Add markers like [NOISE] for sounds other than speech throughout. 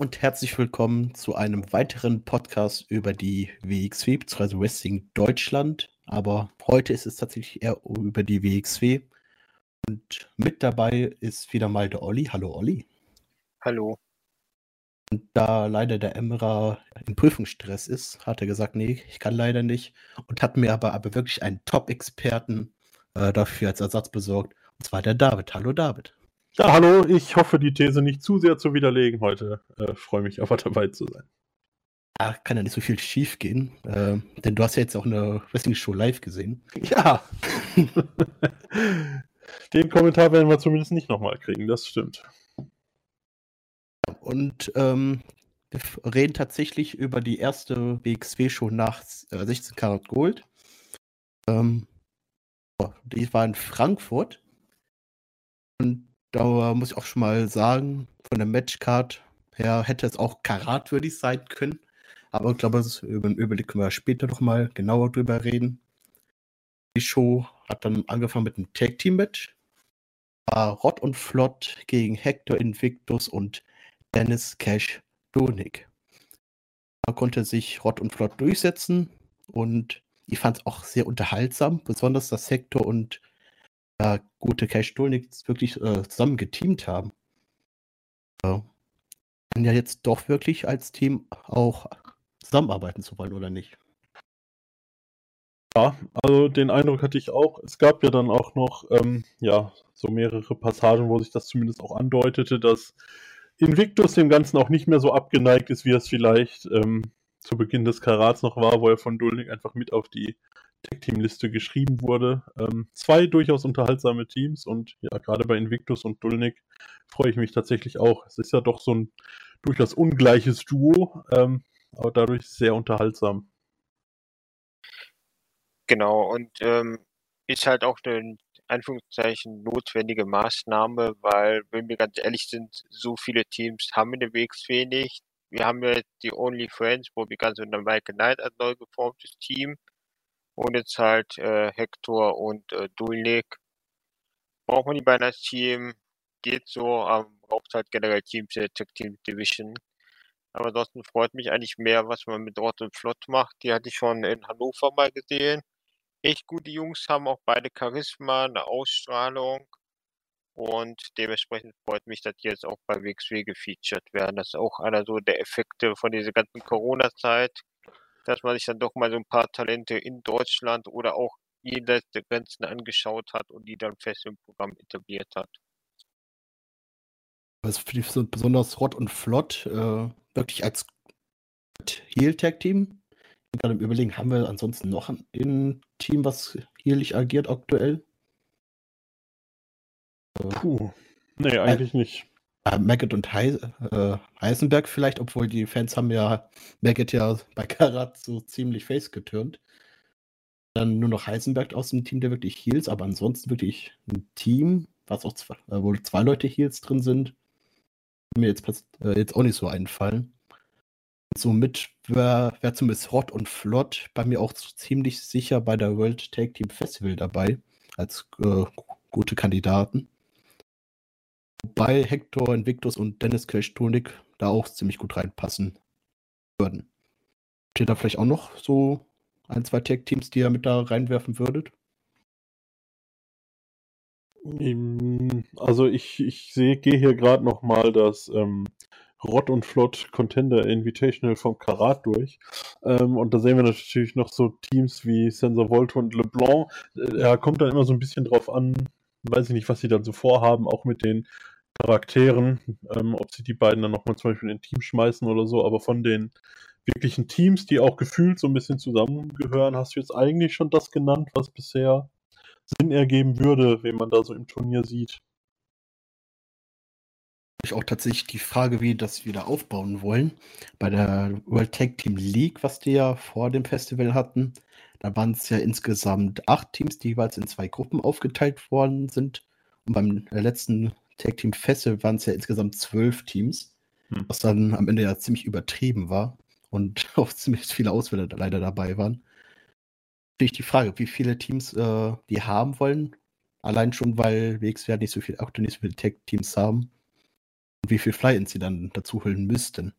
und herzlich willkommen zu einem weiteren Podcast über die WXW bzw. Wrestling Deutschland. Aber heute ist es tatsächlich eher über die WXW. Und mit dabei ist wieder mal der Olli. Hallo Olli. Hallo. Und da leider der Emra in Prüfungsstress ist, hat er gesagt, nee, ich kann leider nicht. Und hat mir aber, aber wirklich einen Top-Experten äh, dafür als Ersatz besorgt. Und zwar der David. Hallo David. Ja, hallo, ich hoffe, die These nicht zu sehr zu widerlegen heute. Äh, Freue mich aber [LAUGHS] dabei zu sein. Ja, kann ja nicht so viel schief gehen, äh, denn du hast ja jetzt auch eine Wrestling-Show live gesehen. Ja. [LAUGHS] Den Kommentar werden wir zumindest nicht nochmal kriegen, das stimmt. Und ähm, wir reden tatsächlich über die erste WXW-Show nach äh, 16 Karat Gold. Ähm, die war in Frankfurt. Und da muss ich auch schon mal sagen, von der Matchcard her hätte es auch karatwürdig sein können. Aber ich glaube, das über den Überblick können wir später noch mal genauer drüber reden. Die Show hat dann angefangen mit einem Tag-Team-Match. War Rott und Flott gegen Hector Invictus und Dennis Cash Donik. Da konnte sich Rott und Flott durchsetzen und ich fand es auch sehr unterhaltsam, besonders dass Hector und ja, gute Cash Dolnik wirklich äh, zusammen geteamt haben. Ja. Und ja jetzt doch wirklich als Team auch zusammenarbeiten zu wollen, oder nicht? Ja, also den Eindruck hatte ich auch. Es gab ja dann auch noch, ähm, ja, so mehrere Passagen, wo sich das zumindest auch andeutete, dass Invictus dem Ganzen auch nicht mehr so abgeneigt ist, wie es vielleicht ähm, zu Beginn des Karats noch war, wo er von Dulnik einfach mit auf die Tech-Team-Liste geschrieben wurde. Ähm, zwei durchaus unterhaltsame Teams und ja, gerade bei Invictus und Dulnik freue ich mich tatsächlich auch. Es ist ja doch so ein durchaus ungleiches Duo, ähm, aber dadurch sehr unterhaltsam. Genau, und ähm, ist halt auch eine Anführungszeichen notwendige Maßnahme, weil, wenn wir ganz ehrlich sind, so viele Teams haben WXW nicht. Wir haben ja die Only Friends, wo wir ganz unter Michael Knight als neu geformtes Team und jetzt halt äh, Hector und äh, Dulnik. Braucht man die beiden als Team, geht so, aber braucht halt generell Teams der Tech Team Division. Aber ansonsten freut mich eigentlich mehr, was man mit Ort und Flott macht. Die hatte ich schon in Hannover mal gesehen. Echt gute Jungs haben auch beide Charisma, eine Ausstrahlung. Und dementsprechend freut mich, dass die jetzt auch bei WXW gefeatured werden. Das ist auch einer so der Effekte von dieser ganzen Corona-Zeit dass man sich dann doch mal so ein paar Talente in Deutschland oder auch jenseits der Grenzen angeschaut hat und die dann fest im Programm etabliert hat. Was finde ich so besonders hot und flott, äh, wirklich als Heal-Tag-Team. Ich bin gerade im Überlegen, haben wir ansonsten noch ein Team, was healig agiert aktuell? Puh. Nee, eigentlich äh, nicht. Äh, Maggot und Heis äh, Heisenberg vielleicht, obwohl die Fans haben ja Maggot ja bei Karat so ziemlich face geturnt. Dann nur noch Heisenberg aus dem Team, der wirklich Heals, aber ansonsten wirklich ein Team, was auch zwei, äh, wohl zwei Leute Heals drin sind. Mir jetzt, äh, jetzt auch nicht so einfallen. Somit wäre wär zumindest Hot und Flott bei mir auch ziemlich sicher bei der World Tag Team Festival dabei, als äh, gute Kandidaten. Wobei Hector, Invictus und Dennis Kirchtonik da auch ziemlich gut reinpassen würden. Habt ihr da vielleicht auch noch so ein, zwei Tag-Teams, die ihr mit da reinwerfen würdet? Also ich, ich sehe, gehe hier gerade noch mal das ähm, Rott und Flott Contender Invitational vom Karat durch. Ähm, und da sehen wir natürlich noch so Teams wie Sensor Volto und LeBlanc. Äh, er kommt dann immer so ein bisschen drauf an, weiß ich nicht, was sie dann so vorhaben, auch mit den Charakteren, ähm, ob sie die beiden dann nochmal zum Beispiel in ein Team schmeißen oder so, aber von den wirklichen Teams, die auch gefühlt so ein bisschen zusammengehören, hast du jetzt eigentlich schon das genannt, was bisher Sinn ergeben würde, wenn man da so im Turnier sieht. Ich auch tatsächlich die Frage, wie das wieder aufbauen wollen. Bei der World Tag Team League, was die ja vor dem Festival hatten, da waren es ja insgesamt acht Teams, die jeweils in zwei Gruppen aufgeteilt worden sind. Und beim letzten Tag Team Festival waren es ja insgesamt zwölf Teams, hm. was dann am Ende ja ziemlich übertrieben war und [LAUGHS] auch ziemlich viele Auswähler leider dabei waren. Natürlich die Frage, wie viele Teams äh, die haben wollen. Allein schon, weil WXW nicht so viel, auch nicht so viele Tag-Teams haben. und wie viel Fly-Ins sie dann dazu holen müssten.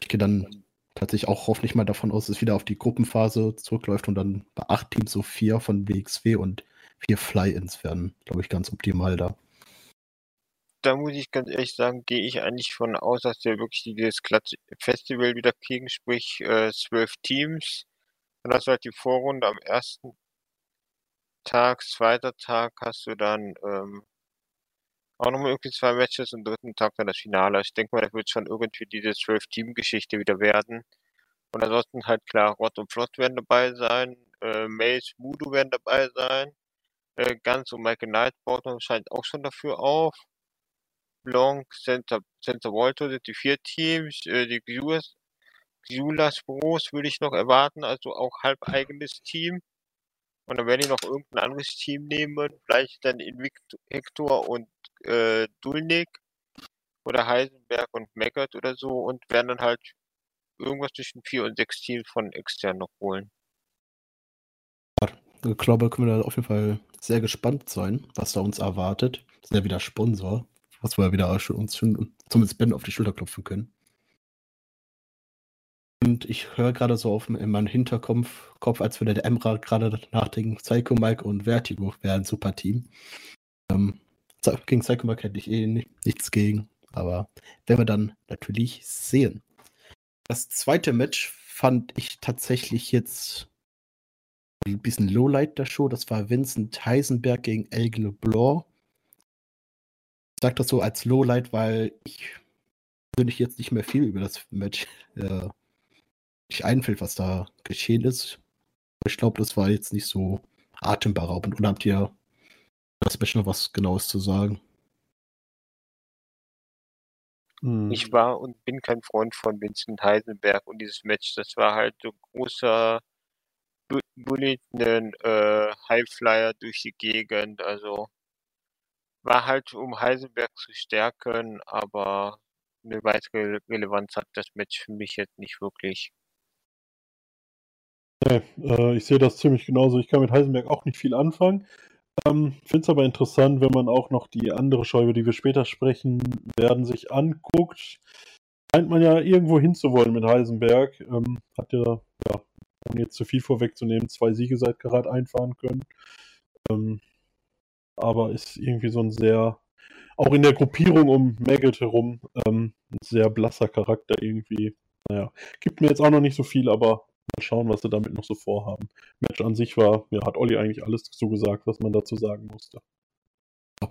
Ich gehe dann tatsächlich auch hoffentlich mal davon aus, dass es wieder auf die Gruppenphase zurückläuft und dann bei acht Teams so vier von WXW und vier Fly-Ins werden, glaube ich, ganz optimal da. Da muss ich ganz ehrlich sagen, gehe ich eigentlich von aus, dass wir wirklich dieses Festival wieder kriegen, sprich äh, zwölf Teams. Hast du halt die Vorrunde am ersten Tag, zweiter Tag hast du dann ähm, auch nochmal irgendwie zwei Matches und dritten Tag dann das Finale. Ich denke mal, da wird schon irgendwie diese Zwölf-Team-Geschichte wieder werden. Und ansonsten halt klar, Rott und Flott werden dabei sein, äh, Mace, Mudo werden dabei sein, äh, Ganz und Michael Knight baut scheint auch schon dafür auf. Blanc, Center, Center Volto sind die vier Teams, äh, die Xulas Bros würde ich noch erwarten, also auch halb eigenes Team. Und dann werden die noch irgendein anderes Team nehmen, vielleicht dann Invictor und äh, Dulnik oder Heisenberg und Meckert oder so und werden dann halt irgendwas zwischen vier und sechs Teams von extern noch holen. Ich glaube, können wir da auf jeden Fall sehr gespannt sein, was da uns erwartet. Das ist ja wieder Sponsor, was wir wieder uns schon zumindest Ben auf die Schulter klopfen können. Und ich höre gerade so auf in meinem Hinterkopf, Kopf, als würde der Emra gerade nachdenken, Psycho Mike und Vertigo wären ein super Team. Ähm, gegen Psycho Mike hätte ich eh nichts gegen, aber werden wir dann natürlich sehen. Das zweite Match fand ich tatsächlich jetzt ein bisschen Lowlight der Show. Das war Vincent Heisenberg gegen Elge LeBlanc. Ich sage das so als Lowlight, weil ich persönlich jetzt nicht mehr viel über das Match [LAUGHS] äh, nicht einfällt, was da geschehen ist. Ich glaube, das war jetzt nicht so atemberaubend. Oder habt ihr das Match noch was Genaues zu sagen? Hm. Ich war und bin kein Freund von Vincent Heisenberg und dieses Match, das war halt so großer Bullet, einen äh, Highflyer durch die Gegend, also war halt um Heisenberg zu stärken, aber eine weitere Relevanz hat das Match für mich jetzt nicht wirklich. Nee, äh, ich sehe das ziemlich genauso. Ich kann mit Heisenberg auch nicht viel anfangen. Ähm, Finde es aber interessant, wenn man auch noch die andere Show, die wir später sprechen werden, sich anguckt. Scheint man ja irgendwo hinzuwollen mit Heisenberg. Ähm, hat ja, ja, ohne jetzt zu viel vorwegzunehmen, zwei Siege seit Karat einfahren können. Ähm, aber ist irgendwie so ein sehr, auch in der Gruppierung um Maggot herum, ähm, ein sehr blasser Charakter irgendwie. Naja, gibt mir jetzt auch noch nicht so viel, aber Mal schauen, was sie damit noch so vorhaben. Match an sich war, ja, hat Olli eigentlich alles zugesagt, was man dazu sagen musste.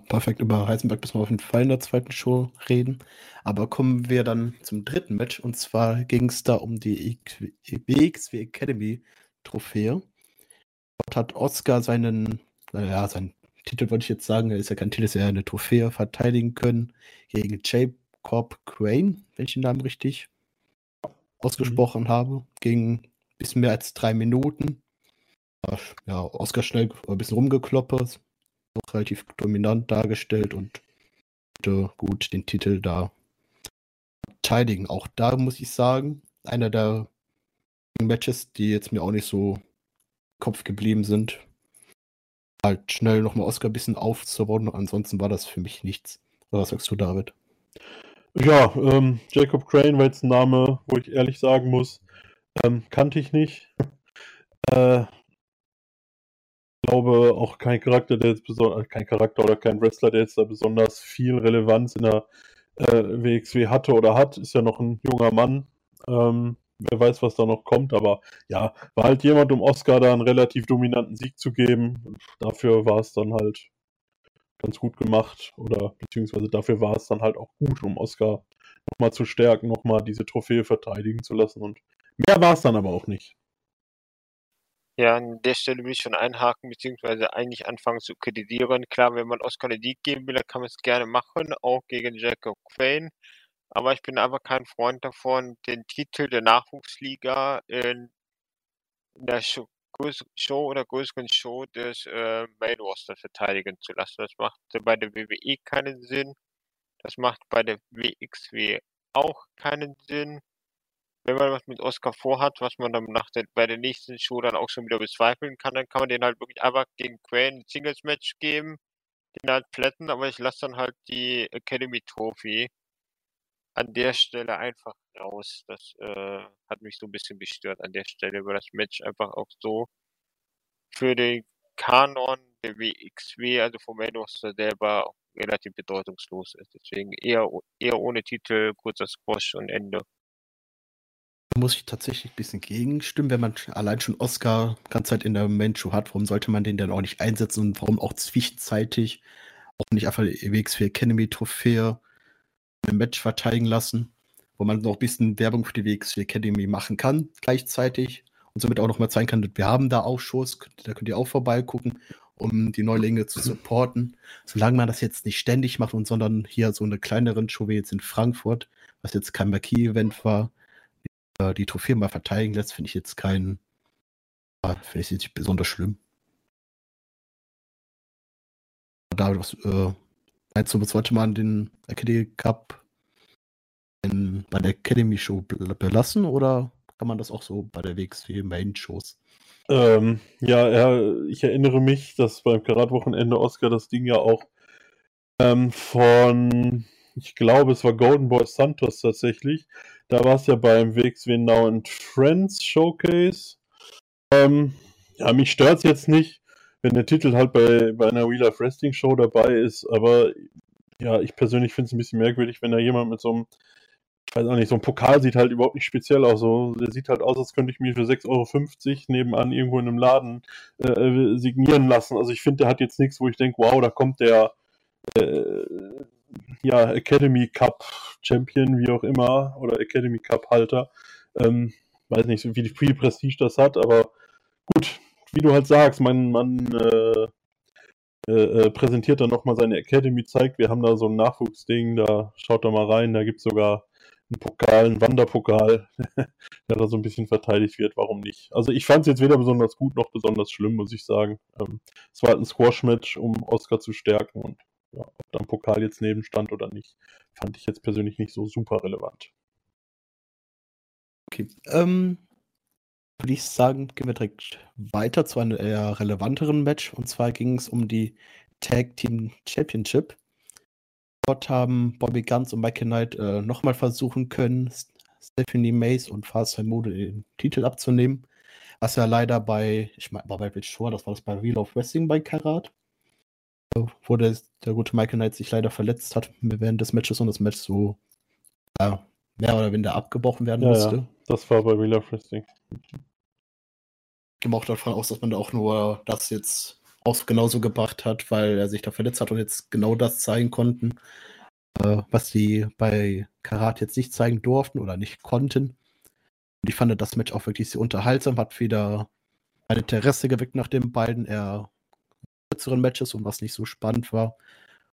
Perfekt, über Heisenberg müssen wir auf jeden Fall in der zweiten Show reden. Aber kommen wir dann zum dritten Match. Und zwar ging es da um die WXW Academy Trophäe. Dort hat Oscar seinen, naja, seinen Titel wollte ich jetzt sagen, er ist ja kein Titel, ist ja eine Trophäe verteidigen können gegen Jacob Crane, wenn ich den Namen richtig ausgesprochen mhm. habe. Gegen bisschen mehr als drei Minuten. Ja, Oscar schnell ein bisschen rumgekloppert, auch relativ dominant dargestellt und gut den Titel da verteidigen. Auch da muss ich sagen, einer der Matches, die jetzt mir auch nicht so Kopf geblieben sind. Halt schnell nochmal Oscar ein bisschen aufzubauen. Ansonsten war das für mich nichts. Was sagst du, David? Ja, ähm, Jacob Crane war jetzt ein Name, wo ich ehrlich sagen muss, ähm, kannte ich nicht. äh, glaube auch kein Charakter, der jetzt besonders, kein Charakter oder kein Wrestler, der jetzt da besonders viel Relevanz in der äh, WXW hatte oder hat, ist ja noch ein junger Mann. Ähm, wer weiß, was da noch kommt, aber ja, war halt jemand, um Oscar da einen relativ dominanten Sieg zu geben. Dafür war es dann halt ganz gut gemacht oder beziehungsweise dafür war es dann halt auch gut, um Oscar nochmal zu stärken, nochmal diese Trophäe verteidigen zu lassen und Mehr war es dann aber auch nicht. Ja, an der Stelle will ich schon einhaken, beziehungsweise eigentlich anfangen zu kritisieren. Klar, wenn man Oscar eine Sieg geben will, dann kann man es gerne machen, auch gegen Jacob Quain. Aber ich bin einfach kein Freund davon, den Titel der Nachwuchsliga in, der Show, oder größeren Show des äh, Main Roster verteidigen zu lassen. Das macht bei der WWE keinen Sinn. Das macht bei der WXW auch keinen Sinn wenn man was mit Oscar vorhat, was man dann nach der, bei der nächsten Show dann auch schon wieder bezweifeln kann, dann kann man den halt wirklich einfach gegen Crane ein Singles-Match geben. ihn halt plätten, aber ich lasse dann halt die Academy Trophy an der Stelle einfach raus. Das äh, hat mich so ein bisschen gestört an der Stelle, weil das Match einfach auch so für den Kanon der WXW, also vom Main Roster selber, relativ bedeutungslos ist. Deswegen eher, eher ohne Titel, kurzer Squash und Ende. Da muss ich tatsächlich ein bisschen gegenstimmen, wenn man allein schon Oscar ganz Zeit in der Main-Show hat, warum sollte man den dann auch nicht einsetzen und warum auch zwischenzeitig auch nicht einfach die WXW Academy Trophäe im Match verteidigen lassen, wo man noch ein bisschen Werbung für die WXW Academy machen kann gleichzeitig und somit auch nochmal zeigen kann, wir haben da auch Shows, da könnt ihr auch vorbeigucken, um die Neulinge zu supporten. Solange man das jetzt nicht ständig macht und sondern hier so eine kleineren Show wie jetzt in Frankfurt, was jetzt kein Marquis-Event war, die, äh, die Trophäe mal verteidigen lässt, finde ich jetzt kein, finde ich jetzt nicht besonders schlimm. Da was, äh, du, was sollte man den Academy Cup in, bei der Academy Show belassen oder kann man das auch so bei der WXW Main Shows? Ähm, ja, ja, ich erinnere mich, dass beim Karat-Wochenende Oscar das Ding ja auch ähm, von, ich glaube, es war Golden Boy Santos tatsächlich. Da war es ja beim WXW Now and Friends Showcase. Ähm, ja, mich stört es jetzt nicht, wenn der Titel halt bei, bei einer Wheel of Wrestling Show dabei ist, aber ja, ich persönlich finde es ein bisschen merkwürdig, wenn da jemand mit so einem ich weiß auch nicht, so ein Pokal sieht halt überhaupt nicht speziell aus. So, der sieht halt aus, als könnte ich mir für 6,50 Euro nebenan irgendwo in einem Laden äh, äh, signieren lassen. Also ich finde, der hat jetzt nichts, wo ich denke, wow, da kommt der äh, ja, Academy Cup Champion, wie auch immer, oder Academy Cup Halter. Ähm, weiß nicht, wie viel Prestige das hat, aber gut, wie du halt sagst, man, man äh, äh, äh präsentiert dann nochmal seine Academy, zeigt, wir haben da so ein Nachwuchsding, da schaut da mal rein, da gibt es sogar ein Pokal, ein Wanderpokal, [LAUGHS] der da so ein bisschen verteidigt wird, warum nicht? Also ich fand es jetzt weder besonders gut noch besonders schlimm, muss ich sagen. Ähm, es war halt ein Squash-Match, um Oscar zu stärken und ja, ob da ein Pokal jetzt neben stand oder nicht, fand ich jetzt persönlich nicht so super relevant. Okay, ähm, würde ich sagen, gehen wir direkt weiter zu einem eher relevanteren Match. Und zwar ging es um die Tag Team Championship. Dort haben Bobby Guns und Michael Knight äh, nochmal versuchen können, Stephanie Mays und Fast Mode den Titel abzunehmen. Was ja leider bei, ich meine, war bei Rich Shore, das war das bei Real of Wrestling bei Karat, wo der, der gute Michael Knight sich leider verletzt hat während des Matches und das Match so ja, mehr oder weniger abgebrochen werden ja, musste. Ja, das war bei Real of Wrestling. Auch davon aus, dass man da auch nur das jetzt auch genauso gebracht hat, weil er sich da verletzt hat und jetzt genau das zeigen konnten, äh, was sie bei Karat jetzt nicht zeigen durften oder nicht konnten. Und ich fand das Match auch wirklich sehr unterhaltsam, hat wieder ein Interesse geweckt nach den beiden eher kürzeren Matches und was nicht so spannend war.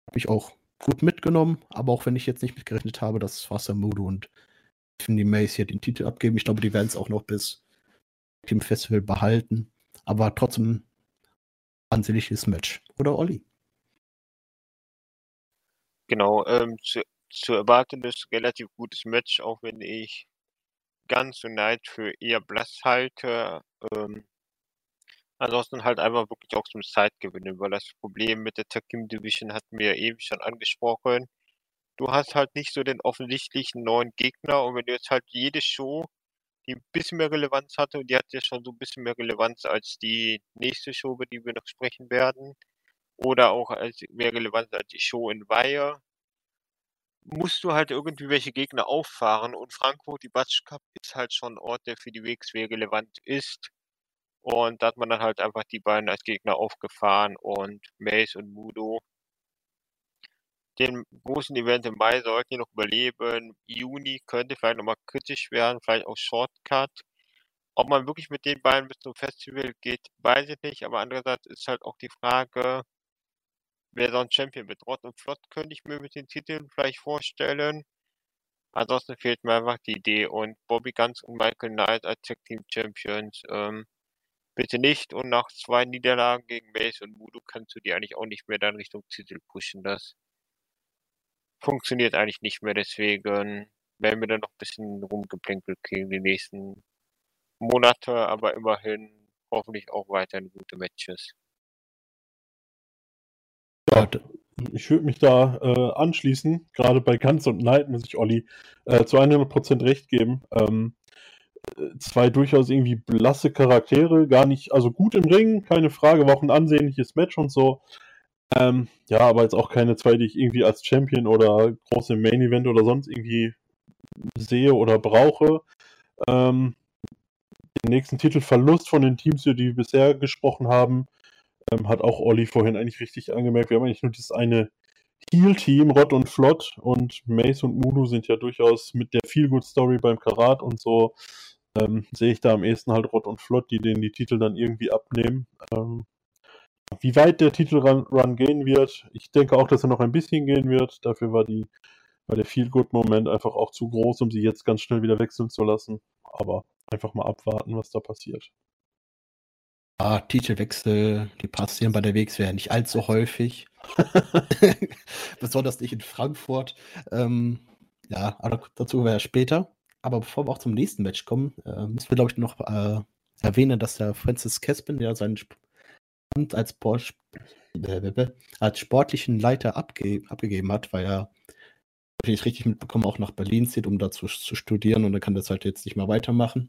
Habe ich auch gut mitgenommen, aber auch wenn ich jetzt nicht mitgerechnet habe, dass Wassermudo und Tiffany Mace hier den Titel abgeben, ich glaube, die werden es auch noch bis dem Festival behalten. Aber trotzdem ansehnliches Match. Oder Olli? Genau, ähm, zu, zu erwarten ist relativ gutes Match, auch wenn ich ganz und Neid für eher blass halte. Ähm, ansonsten halt einfach wirklich auch zum Zeitgewinnen, weil das Problem mit der Team Division hatten wir eben schon angesprochen. Du hast halt nicht so den offensichtlichen neuen Gegner und wenn du jetzt halt jede Show die ein bisschen mehr Relevanz hatte und die hat ja schon so ein bisschen mehr Relevanz als die nächste Show, über die wir noch sprechen werden. Oder auch als mehr Relevanz als die Show in Weihe. Musst du halt irgendwie welche Gegner auffahren und Frankfurt, die Batsch Cup, ist halt schon ein Ort, der für die WXW relevant ist. Und da hat man dann halt einfach die beiden als Gegner aufgefahren und Mace und Mudo den großen Event im Mai sollten die noch überleben. Juni könnte vielleicht nochmal kritisch werden, vielleicht auch Shortcut. Ob man wirklich mit den beiden bis zum Festival geht, weiß ich nicht. Aber andererseits ist halt auch die Frage, wer sonst Champion wird. Rott und Flott könnte ich mir mit den Titeln vielleicht vorstellen. Ansonsten fehlt mir einfach die Idee. Und Bobby Guns und Michael Knight als Tag Team Champions, ähm, bitte nicht. Und nach zwei Niederlagen gegen Mace und Mudo kannst du die eigentlich auch nicht mehr dann Richtung Titel pushen. Das funktioniert eigentlich nicht mehr. Deswegen werden wir dann noch ein bisschen rumgeplinkelt kriegen die nächsten Monate, aber immerhin hoffentlich auch weiterhin gute Matches. Ja, ich würde mich da äh, anschließen. Gerade bei Ganz und Knight muss ich Olli äh, zu 100% recht geben. Ähm, äh, zwei durchaus irgendwie blasse Charaktere, gar nicht, also gut im Ring, keine Frage, war auch ein ansehnliches Match und so. Ähm, ja, aber jetzt auch keine zwei, die ich irgendwie als Champion oder große Main Event oder sonst irgendwie sehe oder brauche. Ähm, den nächsten Titelverlust von den Teams, die wir bisher gesprochen haben, ähm, hat auch Olli vorhin eigentlich richtig angemerkt. Wir haben eigentlich nur dieses eine Heal-Team, Rott und Flott und Mace und Mulu sind ja durchaus mit der Feel-Good-Story beim Karat und so ähm, sehe ich da am ehesten halt Rott und Flott, die denen die Titel dann irgendwie abnehmen. Ähm, wie weit der Titelrun Run gehen wird, ich denke auch, dass er noch ein bisschen gehen wird. Dafür war, die, war der Feel-Good-Moment einfach auch zu groß, um sie jetzt ganz schnell wieder wechseln zu lassen. Aber einfach mal abwarten, was da passiert. Ah, Titelwechsel, die passieren bei der WXW nicht allzu häufig. [LAUGHS] Besonders nicht in Frankfurt. Ähm, ja, aber dazu wäre später. Aber bevor wir auch zum nächsten Match kommen, äh, müssen wir, glaube ich, noch äh, erwähnen, dass der Francis Caspin ja seinen Amt als, als sportlichen Leiter abge abgegeben hat, weil er, wenn ich es richtig mitbekommen, auch nach Berlin zieht, um dazu zu studieren und er kann das halt jetzt nicht mehr weitermachen.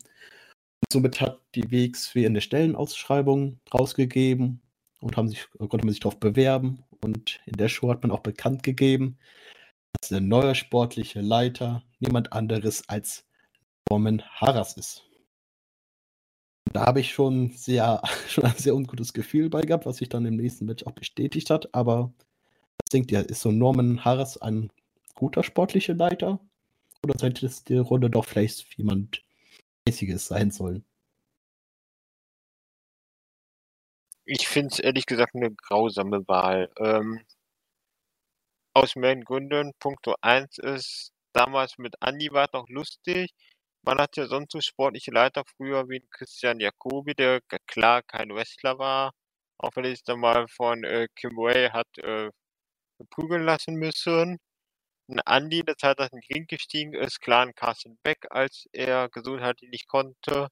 Somit hat die WXW eine Stellenausschreibung rausgegeben und haben sich, konnte man sich darauf bewerben. Und in der Show hat man auch bekannt gegeben, dass der neue sportliche Leiter niemand anderes als Norman Harras ist. Da habe ich schon, sehr, [LAUGHS] schon ein sehr ungutes Gefühl bei gehabt, was sich dann im nächsten Match auch bestätigt hat. Aber ich denke, ist so Norman Harras ein guter sportlicher Leiter? Oder sollte es die Runde doch vielleicht jemand mäßiges sein sollen. Ich finde es ehrlich gesagt eine grausame Wahl. Ähm, aus mehreren Gründen. Punkt 1 ist, damals mit Andi war es noch lustig. Man hat ja sonst so sportliche Leiter früher wie Christian Jacobi, der klar kein Wrestler war, auch wenn er sich dann mal von äh, Kim Way hat äh, prügeln lassen müssen. Ein Andi, der Zeit, dass in den Ring gestiegen ist, klar ein Carsten Beck, als er gesundheitlich nicht konnte.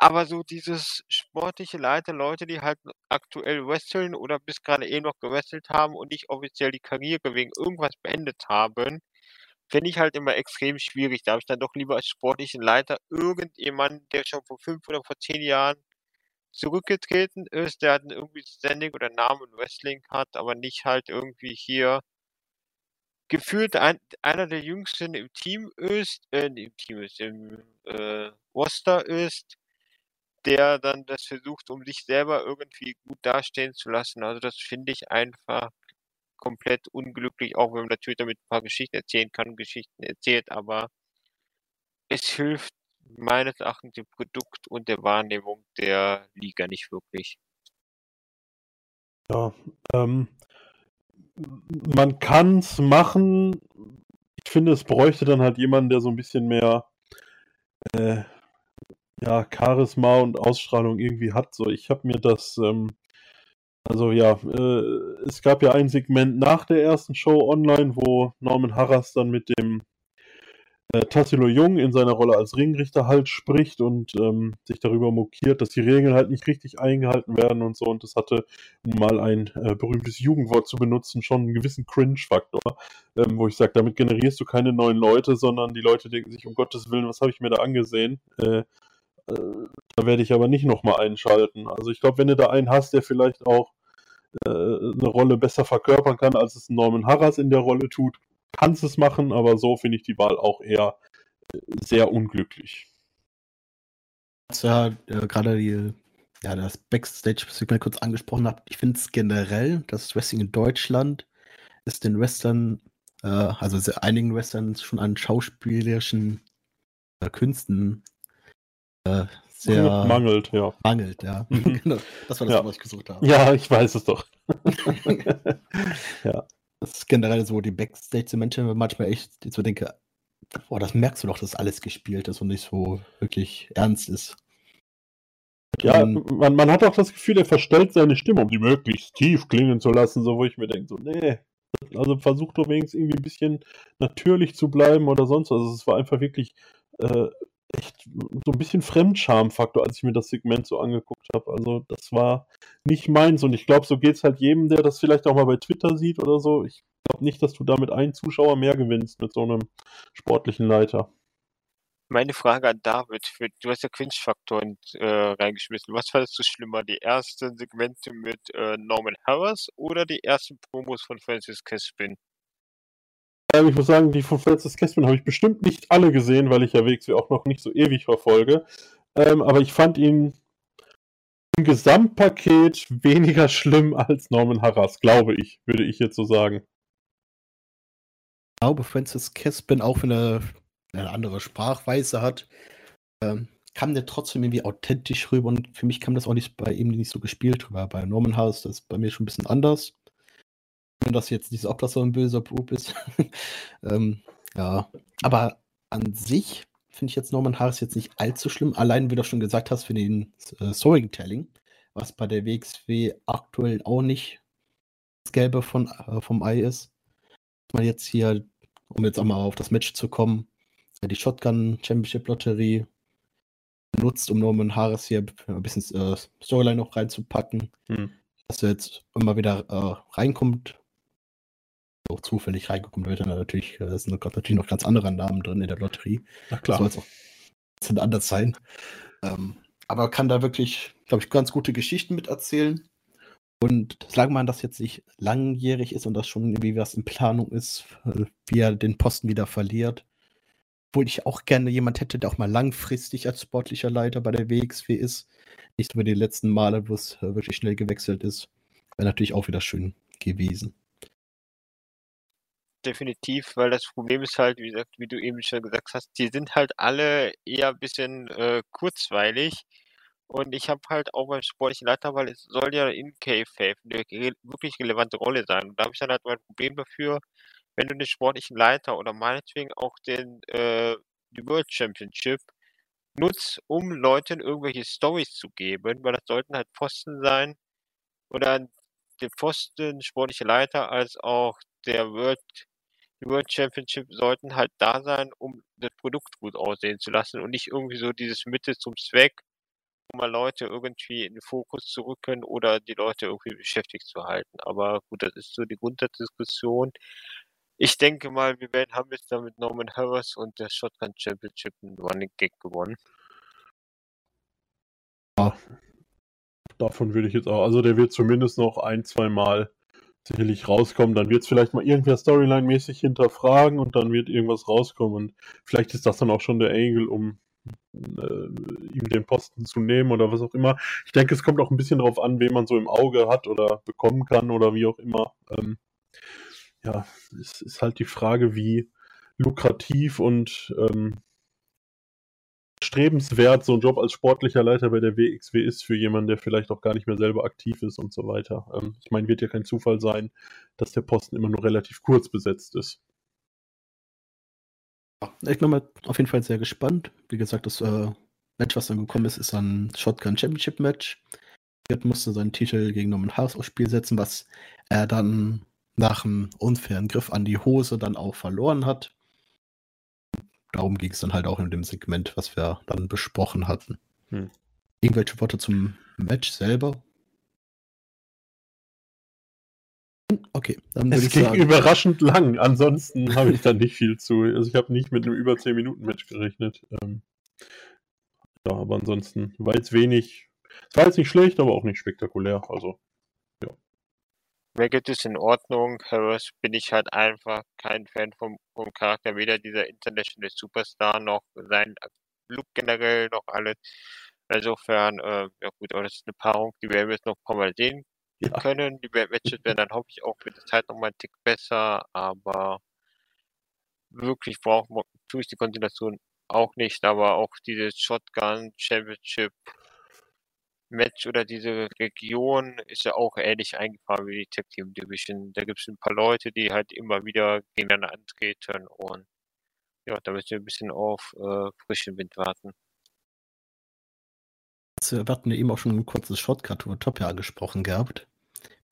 Aber so dieses sportliche Leiter, Leute, die halt aktuell wresteln oder bis gerade eh noch gewrestelt haben und nicht offiziell die Karriere wegen irgendwas beendet haben, finde ich halt immer extrem schwierig. Da habe ich dann doch lieber als sportlichen Leiter irgendjemanden, der schon vor fünf oder vor zehn Jahren zurückgetreten ist, der halt irgendwie Standing oder Namen im Wrestling hat, aber nicht halt irgendwie hier gefühlt ein, einer der jüngsten im Team ist, äh, im Team ist, im äh, Roster ist, der dann das versucht, um sich selber irgendwie gut dastehen zu lassen. Also das finde ich einfach komplett unglücklich, auch wenn man natürlich damit ein paar Geschichten erzählen kann, Geschichten erzählt, aber es hilft meines Erachtens dem Produkt und der Wahrnehmung der Liga nicht wirklich. Ja, ähm, man kann es machen. Ich finde, es bräuchte dann halt jemanden, der so ein bisschen mehr äh, ja, Charisma und Ausstrahlung irgendwie hat. So, ich habe mir das, ähm, also ja, äh, es gab ja ein Segment nach der ersten Show online, wo Norman Harras dann mit dem äh, Tassilo Jung in seiner Rolle als Ringrichter halt spricht und ähm, sich darüber mokiert, dass die Regeln halt nicht richtig eingehalten werden und so. Und das hatte, um mal ein äh, berühmtes Jugendwort zu benutzen, schon einen gewissen Cringe-Faktor, ähm, wo ich sage, damit generierst du keine neuen Leute, sondern die Leute denken sich, um Gottes Willen, was habe ich mir da angesehen? Äh, äh da werde ich aber nicht nochmal einschalten. Also ich glaube, wenn du da einen hast, der vielleicht auch äh, eine Rolle besser verkörpern kann, als es Norman Harras in der Rolle tut, kannst es machen, aber so finde ich die Wahl auch eher äh, sehr unglücklich. Ja, äh, gerade die, ja, das Backstage, was ich mal kurz angesprochen habe, ich finde es generell, das Wrestling in Deutschland ist den Western, äh, also einigen Westerns schon an schauspielerischen äh, Künsten äh, sehr mangelt, ja. Mangelt, ja. Mhm. [LAUGHS] genau, das war das, ja. was ich gesucht habe. Ja, ich weiß es doch. [LAUGHS] ja. Das ist generell so die Backstage-Momente manchmal echt, so denke, boah, das merkst du doch, dass alles gespielt ist und nicht so wirklich ernst ist. Ja, man, man hat auch das Gefühl, er verstellt seine Stimme, um die möglichst tief klingen zu lassen, so wo ich mir denke, so, nee, also versuch doch wenigstens irgendwie ein bisschen natürlich zu bleiben oder sonst was. Also es war einfach wirklich äh, echt so ein bisschen Fremdschamfaktor, als ich mir das Segment so angeguckt habe. Also das war nicht meins und ich glaube, so geht es halt jedem, der das vielleicht auch mal bei Twitter sieht oder so. Ich glaube nicht, dass du damit einen Zuschauer mehr gewinnst mit so einem sportlichen Leiter. Meine Frage an David, du hast ja Cringe-Faktor äh, reingeschmissen. Was fandest du schlimmer, die ersten Segmente mit äh, Norman Harris oder die ersten Promos von Francis Caspin? Ähm, ich muss sagen, die von Francis Caspin habe ich bestimmt nicht alle gesehen, weil ich ja WXW auch noch nicht so ewig verfolge. Ähm, aber ich fand ihn im Gesamtpaket weniger schlimm als Norman Harras, glaube ich, würde ich jetzt so sagen. Ich glaube, Francis Caspin, auch wenn er eine andere Sprachweise hat, ähm, kam der trotzdem irgendwie authentisch rüber und für mich kam das auch nicht bei ihm nicht so gespielt rüber. Bei Norman Harris das ist bei mir schon ein bisschen anders. Wenn das jetzt nicht so, ob das so ein böser Bub ist. [LAUGHS] ähm, ja, aber an sich finde ich jetzt Norman Harris jetzt nicht allzu schlimm. Allein, wie du schon gesagt hast, für den äh, Storytelling, was bei der WXW aktuell auch nicht das Gelbe von, äh, vom Ei ist. Man jetzt hier, um jetzt auch mal auf das Match zu kommen, die Shotgun Championship Lotterie benutzt, um Norman Harris hier ein bisschen äh, Storyline noch reinzupacken. Hm. Dass er jetzt immer wieder äh, reinkommt. Auch zufällig reingekommen wird dann natürlich, äh, sind natürlich noch ganz andere Namen drin in der Lotterie. Na klar. Soll es auch ein bisschen anders sein. Ähm, aber kann da wirklich, glaube ich, ganz gute Geschichten mit erzählen. Und solange man das jetzt nicht langjährig ist und das schon irgendwie was in Planung ist, äh, wie er den Posten wieder verliert, obwohl ich auch gerne jemand hätte, der auch mal langfristig als sportlicher Leiter bei der WXW ist. Nicht über die letzten Male, wo es äh, wirklich schnell gewechselt ist. Wäre natürlich auch wieder schön gewesen. Definitiv, weil das Problem ist halt, wie gesagt, wie du eben schon gesagt hast, die sind halt alle eher ein bisschen äh, kurzweilig. Und ich habe halt auch beim sportlichen Leiter, weil es soll ja in K-Fav eine wirklich relevante Rolle sein. Und da habe ich dann halt mein Problem dafür, wenn du den sportlichen Leiter oder meinetwegen auch den äh, die World Championship nutzt, um Leuten irgendwelche Stories zu geben, weil das sollten halt Posten sein oder der Posten sportliche Leiter als auch der World die World Championship sollten halt da sein, um das Produkt gut aussehen zu lassen und nicht irgendwie so dieses Mittel zum Zweck, um mal Leute irgendwie in den Fokus zu rücken oder die Leute irgendwie beschäftigt zu halten. Aber gut, das ist so die Grunddiskussion. Ich denke mal, wir werden, haben jetzt damit Norman Harris und der Shotgun Championship einen Running Gag gewonnen. Ja, davon würde ich jetzt auch, also der wird zumindest noch ein, zwei Mal sicherlich rauskommen. Dann wird es vielleicht mal irgendwer Storyline-mäßig hinterfragen und dann wird irgendwas rauskommen. Und vielleicht ist das dann auch schon der Angle, um äh, ihm den Posten zu nehmen oder was auch immer. Ich denke, es kommt auch ein bisschen darauf an, wen man so im Auge hat oder bekommen kann oder wie auch immer. Ähm, ja, es ist halt die Frage, wie lukrativ und ähm, strebenswert so ein Job als sportlicher Leiter bei der WXW ist für jemanden, der vielleicht auch gar nicht mehr selber aktiv ist und so weiter. Ähm, ich meine, wird ja kein Zufall sein, dass der Posten immer nur relativ kurz besetzt ist. Ich bin mal auf jeden Fall sehr gespannt. Wie gesagt, das äh, Match, was dann gekommen ist, ist ein Shotgun Championship Match. Er musste seinen Titel gegen Norman Harris aufs Spiel setzen, was er dann nach einem unfairen Griff an die Hose dann auch verloren hat. Darum ging es dann halt auch in dem Segment, was wir dann besprochen hatten. Hm. Irgendwelche Worte zum Match selber? Okay, dann würde ich ging sagen. überraschend lang. Ansonsten habe ich da nicht viel zu. Also ich habe nicht mit einem über 10 Minuten Match gerechnet. Ähm, ja, aber ansonsten war jetzt wenig. Es war jetzt nicht schlecht, aber auch nicht spektakulär. Also Maggot ist in Ordnung. Harris bin ich halt einfach kein Fan vom, vom Charakter, weder dieser International Superstar noch sein Look generell noch alles. Insofern, äh, ja gut, aber das ist eine Paarung, die werden wir jetzt noch ein paar Mal sehen ja. können. Die Matches werden dann hoffe ich auch mit der Zeit nochmal einen Tick besser, aber wirklich braucht man, tue ich die Konstellation auch nicht, aber auch diese Shotgun Championship Match oder diese Region ist ja auch ähnlich eingefahren wie die Tag Team Division. Da gibt es ein paar Leute, die halt immer wieder gegeneinander antreten und ja, da müssen wir ein bisschen auf äh, frischen Wind warten. Also, wir hatten eben auch schon ein kurzes Shotcut über Top ja angesprochen gehabt.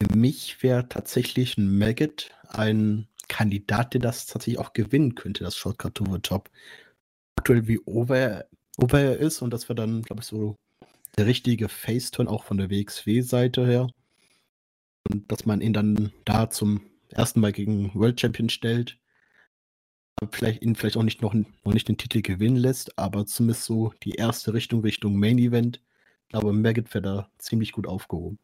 Für mich wäre tatsächlich ein Maggot ein Kandidat, der das tatsächlich auch gewinnen könnte, das Shotcut over Top. Aktuell wie Over Over ist und das wäre dann, glaube ich, so der richtige Face-Turn auch von der WXW-Seite her. Und dass man ihn dann da zum ersten Mal gegen World Champion stellt. Vielleicht ihn vielleicht auch nicht noch, noch nicht den Titel gewinnen lässt, aber zumindest so die erste Richtung Richtung Main Event. Glaube, Maggot wäre da ziemlich gut aufgehoben.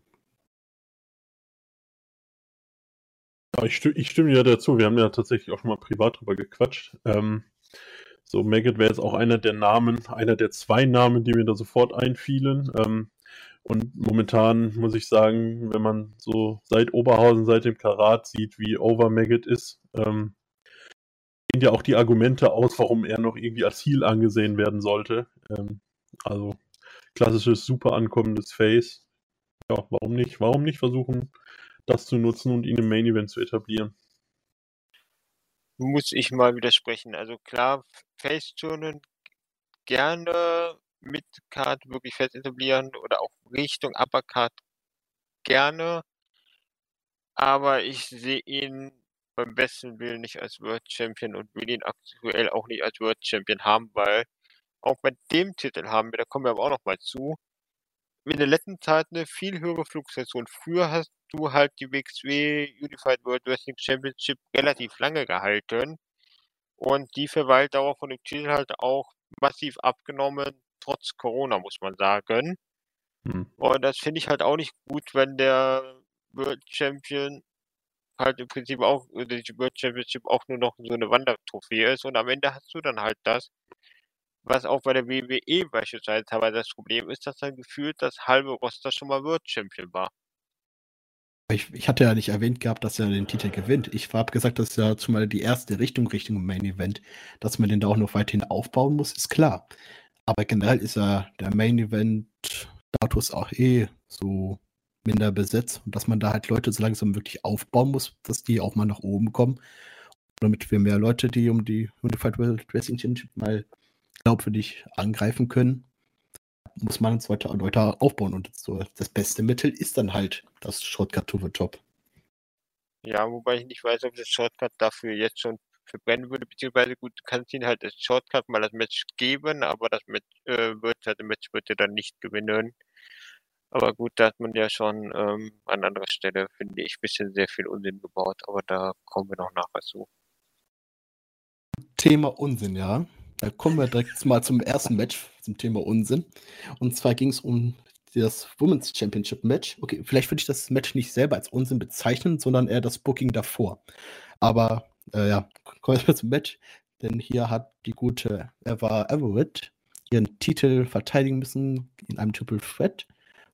Ja, ich, stimme, ich stimme ja dazu. Wir haben ja tatsächlich auch schon mal privat drüber gequatscht. Ähm, so, Maggot wäre jetzt auch einer der Namen, einer der zwei Namen, die mir da sofort einfielen. Ähm, und momentan muss ich sagen, wenn man so seit Oberhausen, seit dem Karat sieht, wie over Maggot ist, ähm, gehen ja auch die Argumente aus, warum er noch irgendwie als Heal angesehen werden sollte. Ähm, also klassisches super ankommendes Face. Ja, warum nicht? Warum nicht versuchen, das zu nutzen und ihn im Main Event zu etablieren? Muss ich mal widersprechen. Also klar, Face-Turnen gerne mit Card wirklich fest etablieren oder auch Richtung Uppercard gerne. Aber ich sehe ihn beim besten Willen nicht als World Champion und will ihn aktuell auch nicht als World Champion haben, weil auch bei dem Titel haben wir, da kommen wir aber auch noch mal zu, in der letzten Zeit eine viel höhere Fluktuation. Früher hast du halt die WXW Unified World Wrestling Championship relativ lange gehalten und die Verweildauer von dem Titel halt auch massiv abgenommen, trotz Corona, muss man sagen. Hm. Und das finde ich halt auch nicht gut, wenn der World Champion halt im Prinzip auch, die World Championship auch nur noch so eine Wandertrophäe ist und am Ende hast du dann halt das, was auch bei der WWE beispielsweise teilweise das Problem ist, dass dann gefühlt das halbe Roster schon mal World Champion war. Ich, ich hatte ja nicht erwähnt gehabt, dass er den Titel gewinnt. Ich habe gesagt, dass ja zumal die erste Richtung Richtung Main Event, dass man den da auch noch weiterhin aufbauen muss, ist klar. Aber generell ist ja der Main Event Status auch eh so minder besetzt und dass man da halt Leute so langsam wirklich aufbauen muss, dass die auch mal nach oben kommen, damit wir mehr Leute, die um die Unified World Wrestling Championship mal glaubwürdig angreifen können, muss man zweite Leute aufbauen. Und so das beste Mittel ist dann halt das Shortcut to the Top. Ja, wobei ich nicht weiß, ob das Shortcut dafür jetzt schon verbrennen würde, beziehungsweise gut, du kannst ihn halt als Shortcut mal das Match geben, aber das Match äh, wird halt im Match wird er dann nicht gewinnen. Aber gut, da hat man ja schon ähm, an anderer Stelle, finde ich, ein bisschen sehr viel Unsinn gebaut, aber da kommen wir noch nachher zu. Thema Unsinn, ja. Da kommen wir direkt mal zum ersten Match, zum Thema Unsinn. Und zwar ging es um das Women's Championship Match. Okay, vielleicht würde ich das Match nicht selber als Unsinn bezeichnen, sondern eher das Booking davor. Aber äh, ja, kommen wir zum Match. Denn hier hat die gute Eva Everett ihren Titel verteidigen müssen in einem Triple Threat,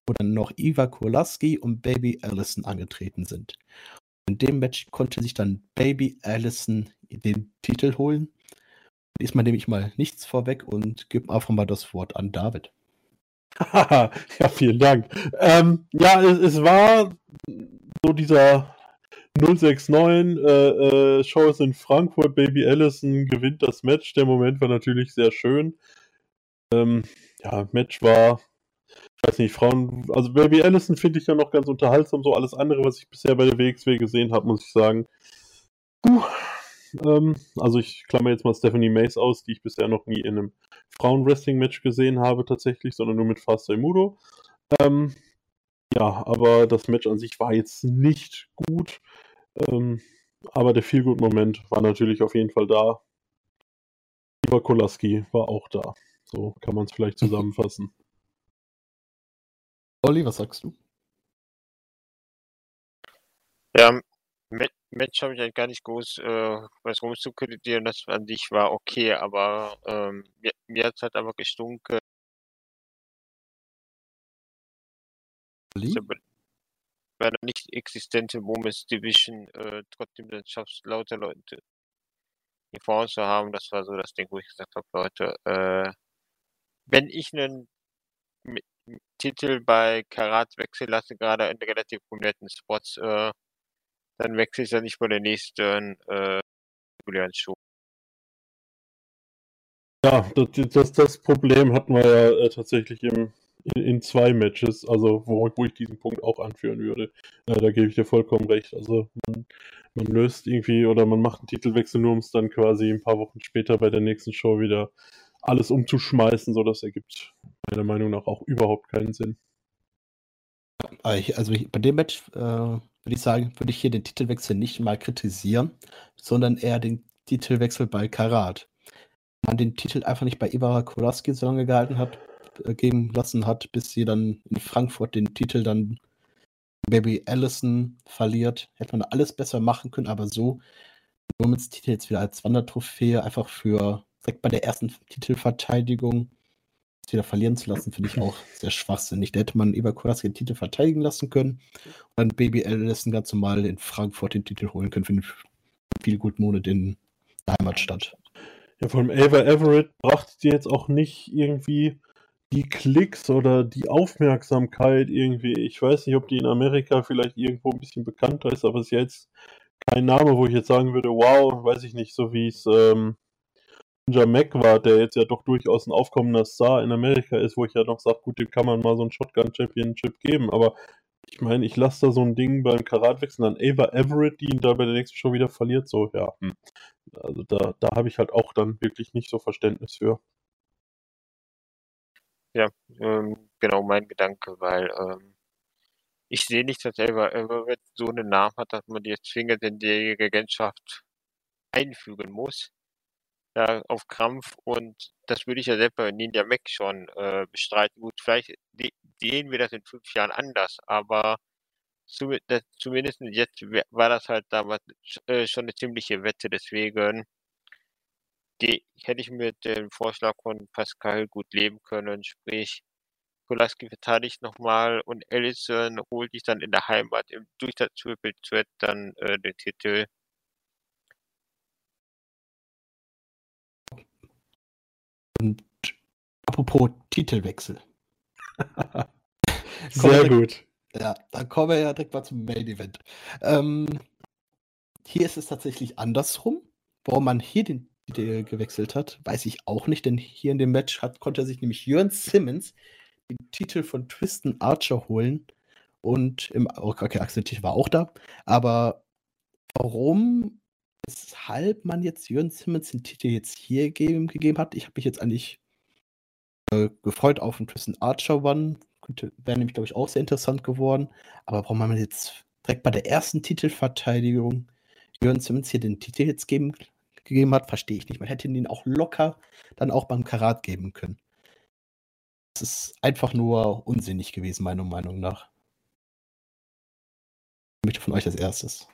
wo dann noch Eva Kolaski und Baby Allison angetreten sind. In dem Match konnte sich dann Baby Allison den Titel holen Diesmal nehme ich mal nichts vorweg und gebe einfach mal das Wort an David. [LAUGHS] ja, vielen Dank. Ähm, ja, es, es, war so dieser 069 äh, äh, Shows in Frankfurt. Baby Allison gewinnt das Match. Der Moment war natürlich sehr schön. Ähm, ja, Match war, ich weiß nicht, Frauen, also Baby Allison finde ich ja noch ganz unterhaltsam. So alles andere, was ich bisher bei der WXW gesehen habe, muss ich sagen. Puh, ähm, also ich klammer jetzt mal Stephanie Mace aus, die ich bisher noch nie in einem Frauen-Wrestling-Match gesehen habe tatsächlich, sondern nur mit Fast Mudo. Ähm, ja, aber das Match an sich war jetzt nicht gut. Ähm, aber der Feel-Good-Moment war natürlich auf jeden Fall da. Iva Kolaski war auch da. So kann man es vielleicht [LAUGHS] zusammenfassen. Olli, was sagst du? Ja, Match habe ich halt gar nicht groß äh, was rumzukritisieren. Das an sich war okay, aber ähm, mir, mir hat es halt einfach gestunken. Bei einer nicht existenten Women's Division äh, trotzdem dann schaffst, lauter Leute die Frauen zu haben. Das war so das Ding, wo ich gesagt habe, Leute, äh, wenn ich einen Titel bei Karat wechseln lasse, gerade in relativ prominenten Spots, äh, dann wechsle ich ja nicht bei der nächsten äh, regulären Show. Ja, das, das, das Problem hatten wir ja äh, tatsächlich im, in, in, zwei Matches, also wo, wo ich diesen Punkt auch anführen würde. Äh, da gebe ich dir vollkommen recht. Also man, man, löst irgendwie oder man macht einen Titelwechsel nur, um es dann quasi ein paar Wochen später bei der nächsten Show wieder alles umzuschmeißen, so das ergibt meiner Meinung nach auch überhaupt keinen Sinn. Also bei dem Match äh, würde ich sagen, würde ich hier den Titelwechsel nicht mal kritisieren, sondern eher den Titelwechsel bei Karat. Man den Titel einfach nicht bei Ibarra Kolaski so lange gehalten hat, äh, geben lassen hat, bis sie dann in Frankfurt den Titel dann Baby Allison verliert. Hätte man alles besser machen können, aber so Romans Titel jetzt wieder als Wandertrophäe einfach für direkt bei der ersten Titelverteidigung wieder verlieren zu lassen, finde ich auch sehr schwachsinnig. Da hätte man Eber Kolaski den Titel verteidigen lassen können und dann Baby Allison ganz normal in Frankfurt den Titel holen können, finde ich viel gut Monat in der Heimatstadt. Ja, vor allem Ava Everett brachte dir jetzt auch nicht irgendwie die Klicks oder die Aufmerksamkeit irgendwie. Ich weiß nicht, ob die in Amerika vielleicht irgendwo ein bisschen bekannter ist, aber es ist jetzt kein Name, wo ich jetzt sagen würde, wow, weiß ich nicht, so wie es ähm, Ninja Mac war, der jetzt ja doch durchaus ein aufkommender Star in Amerika ist, wo ich ja noch sage, gut, dem kann man mal so ein Shotgun Championship geben, aber ich meine, ich lasse da so ein Ding beim Karat wechseln an Ava Everett, die ihn da bei der nächsten Show wieder verliert, so, ja. Hm. Also da, da habe ich halt auch dann wirklich nicht so Verständnis für. Ja, ähm, genau mein Gedanke, weil ähm, ich sehe nicht, dass Ava Everett so einen Namen hat, dass man die jetzt zwingend in die Regentschaft einfügen muss ja, auf Krampf und das würde ich ja selbst bei Ninja Mac schon äh, bestreiten. Gut, vielleicht sehen wir das in fünf Jahren anders, aber zumindest jetzt war das halt damals äh, schon eine ziemliche Wette, deswegen hätte ich mit dem Vorschlag von Pascal gut leben können, sprich Kolaski verteidigt nochmal und Ellison holt sich dann in der Heimat im, durch das Triple Threat dann äh, den Titel. Und apropos Titelwechsel. [LAUGHS] Sehr gut. Ja, dann kommen wir ja direkt mal zum Main Event. Ähm, hier ist es tatsächlich andersrum. Warum man hier den Titel gewechselt hat, weiß ich auch nicht, denn hier in dem Match hat, konnte sich nämlich Jörn Simmons den Titel von Tristan Archer holen. Und im, oh, okay, Axel Tisch war auch da. Aber warum, weshalb man jetzt Jörn Simmons den Titel jetzt hier gegeben, gegeben hat, ich habe mich jetzt eigentlich äh, gefreut auf den Tristan Archer One. Wäre nämlich, glaube ich, auch sehr interessant geworden. Aber warum man jetzt direkt bei der ersten Titelverteidigung Jörn Simmons hier den Titel jetzt geben, gegeben hat, verstehe ich nicht. Man hätte ihn auch locker dann auch beim Karat geben können. Es ist einfach nur unsinnig gewesen, meiner Meinung nach. Ich möchte von euch als erstes.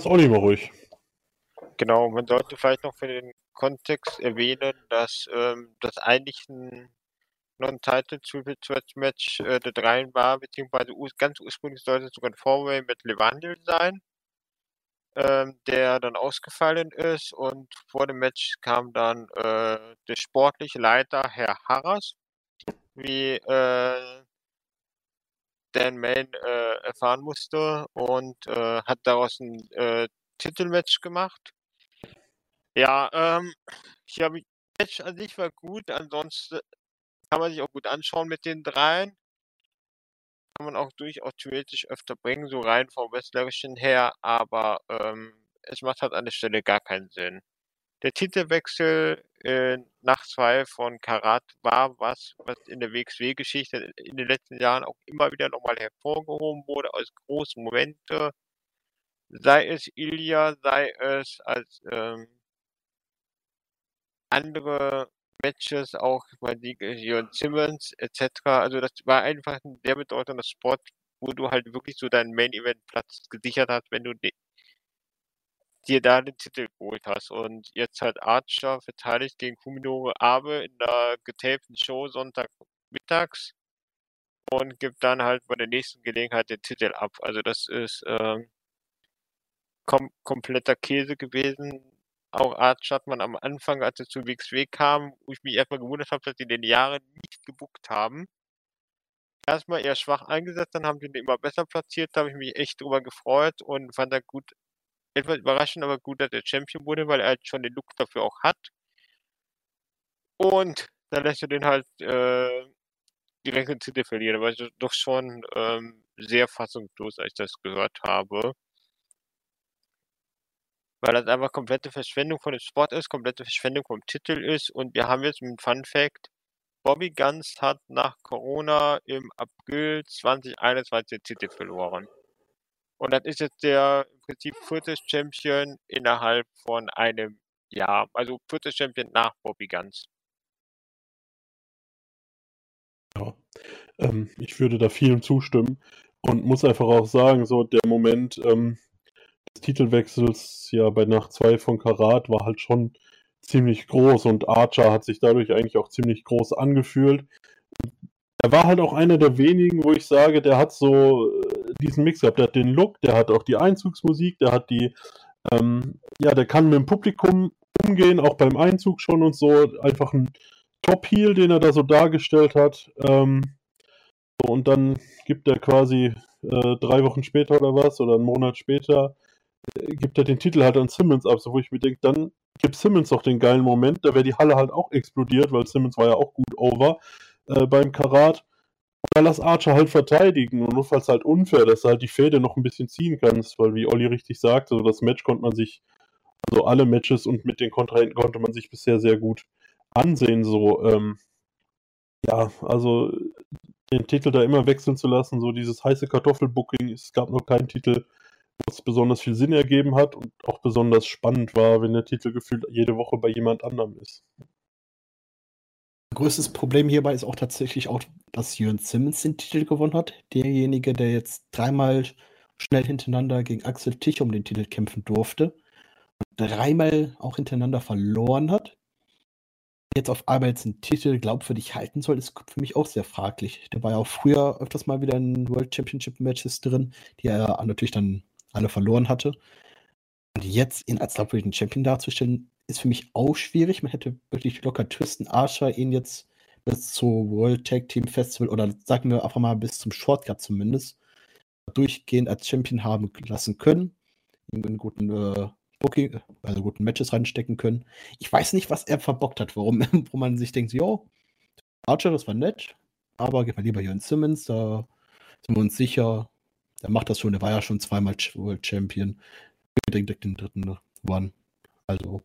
Ist auch nicht mal ruhig. Genau, man sollte vielleicht noch für den Kontext erwähnen, dass ähm, das eigentlich ein Non-Title Match äh, der dreien war, beziehungsweise ganz ursprünglich sollte es sogar ein Four-Way mit Levandil sein, ähm, der dann ausgefallen ist und vor dem Match kam dann äh, der sportliche Leiter Herr Harras wie äh, Dan Main äh, erfahren musste und äh, hat daraus ein äh, Titelmatch gemacht. Ja, ähm, ich habe Match an sich war gut, ansonsten kann man sich auch gut anschauen mit den dreien. Kann man auch durchaus theoretisch öfter bringen, so rein vom Wrestlerischen her, aber ähm, es macht halt an der Stelle gar keinen Sinn. Der Titelwechsel äh, nach zwei von Karat war was, was in der WXW-Geschichte in den letzten Jahren auch immer wieder nochmal hervorgehoben wurde als große Momente. Sei es Ilya, sei es als ähm, andere Matches, auch bei Jörn Simmons etc. Also das war einfach ein sehr bedeutender Sport, wo du halt wirklich so deinen Main-Event-Platz gesichert hast, wenn du dir da den Titel geholt hast. Und jetzt hat Archer verteidigt gegen Kumino Abe in der getapten Show Sonntagmittags und gibt dann halt bei der nächsten Gelegenheit den Titel ab. Also das ist ähm, kom kompletter Käse gewesen. Auch Archer hat man am Anfang, als er zu WXW kam, wo ich mich erstmal gewundert habe, dass die den Jahren nicht gebuckt haben. Erstmal eher schwach eingesetzt, dann haben sie ihn immer besser platziert, da habe ich mich echt drüber gefreut und fand er gut etwas überraschend, aber gut, dass er Champion wurde, weil er halt schon den Look dafür auch hat. Und dann lässt er den halt äh, direkt den Titel verlieren. Da war ich doch schon ähm, sehr fassungslos, als ich das gehört habe. weil das einfach komplette Verschwendung von dem Sport ist, komplette Verschwendung vom Titel ist. Und wir haben jetzt einen Fun Fact. Bobby Guns hat nach Corona im April 2021 den Titel verloren. Und das ist jetzt der im Prinzip vierte Champion innerhalb von einem Jahr. Also vierte Champion nach Bobby Guns. Ja, ähm, ich würde da vielen zustimmen und muss einfach auch sagen, so der Moment ähm, des Titelwechsels ja bei Nacht 2 von Karat war halt schon ziemlich groß und Archer hat sich dadurch eigentlich auch ziemlich groß angefühlt. Er war halt auch einer der wenigen, wo ich sage, der hat so äh, diesen Mix gehabt. Der hat den Look, der hat auch die Einzugsmusik, der hat die, ähm, ja, der kann mit dem Publikum umgehen, auch beim Einzug schon und so. Einfach ein Top-Heel, den er da so dargestellt hat. Ähm, so, und dann gibt er quasi äh, drei Wochen später oder was, oder einen Monat später, äh, gibt er den Titel halt an Simmons ab, so wo ich mir denke, dann gibt Simmons doch den geilen Moment, da wäre die Halle halt auch explodiert, weil Simmons war ja auch gut over äh, beim Karat. Dann lass Archer halt verteidigen und nur falls halt unfair, dass du halt die Fäde noch ein bisschen ziehen kannst, weil wie Olli richtig sagt, also das Match konnte man sich, also alle Matches und mit den Kontrahenten konnte man sich bisher sehr gut ansehen, so, ähm, ja, also den Titel da immer wechseln zu lassen, so dieses heiße Kartoffelbooking, es gab noch keinen Titel, wo es besonders viel Sinn ergeben hat und auch besonders spannend war, wenn der Titel gefühlt jede Woche bei jemand anderem ist. Größtes Problem hierbei ist auch tatsächlich auch, dass Jörn Simmons den Titel gewonnen hat. Derjenige, der jetzt dreimal schnell hintereinander gegen Axel Tich um den Titel kämpfen durfte und dreimal auch hintereinander verloren hat. Jetzt auf einmal jetzt einen Titel glaubwürdig halten soll, ist für mich auch sehr fraglich. Der war ja auch früher öfters mal wieder in World Championship Matches drin, die er natürlich dann alle verloren hatte. Und jetzt ihn als glaubwürdigen Champion darzustellen, ist für mich auch schwierig. Man hätte wirklich locker Tristan Archer ihn jetzt bis zum World Tag Team Festival oder sagen wir einfach mal bis zum Shortcut zumindest durchgehend als Champion haben lassen können. In guten äh, Booking, also guten Matches reinstecken können. Ich weiß nicht, was er verbockt hat, warum, [LAUGHS] wo man sich denkt, jo, Archer, das war nett, aber gib mal lieber Jörn Simmons, da sind wir uns sicher, der macht das schon, der war ja schon zweimal World Champion. Direkt den dritten One. Also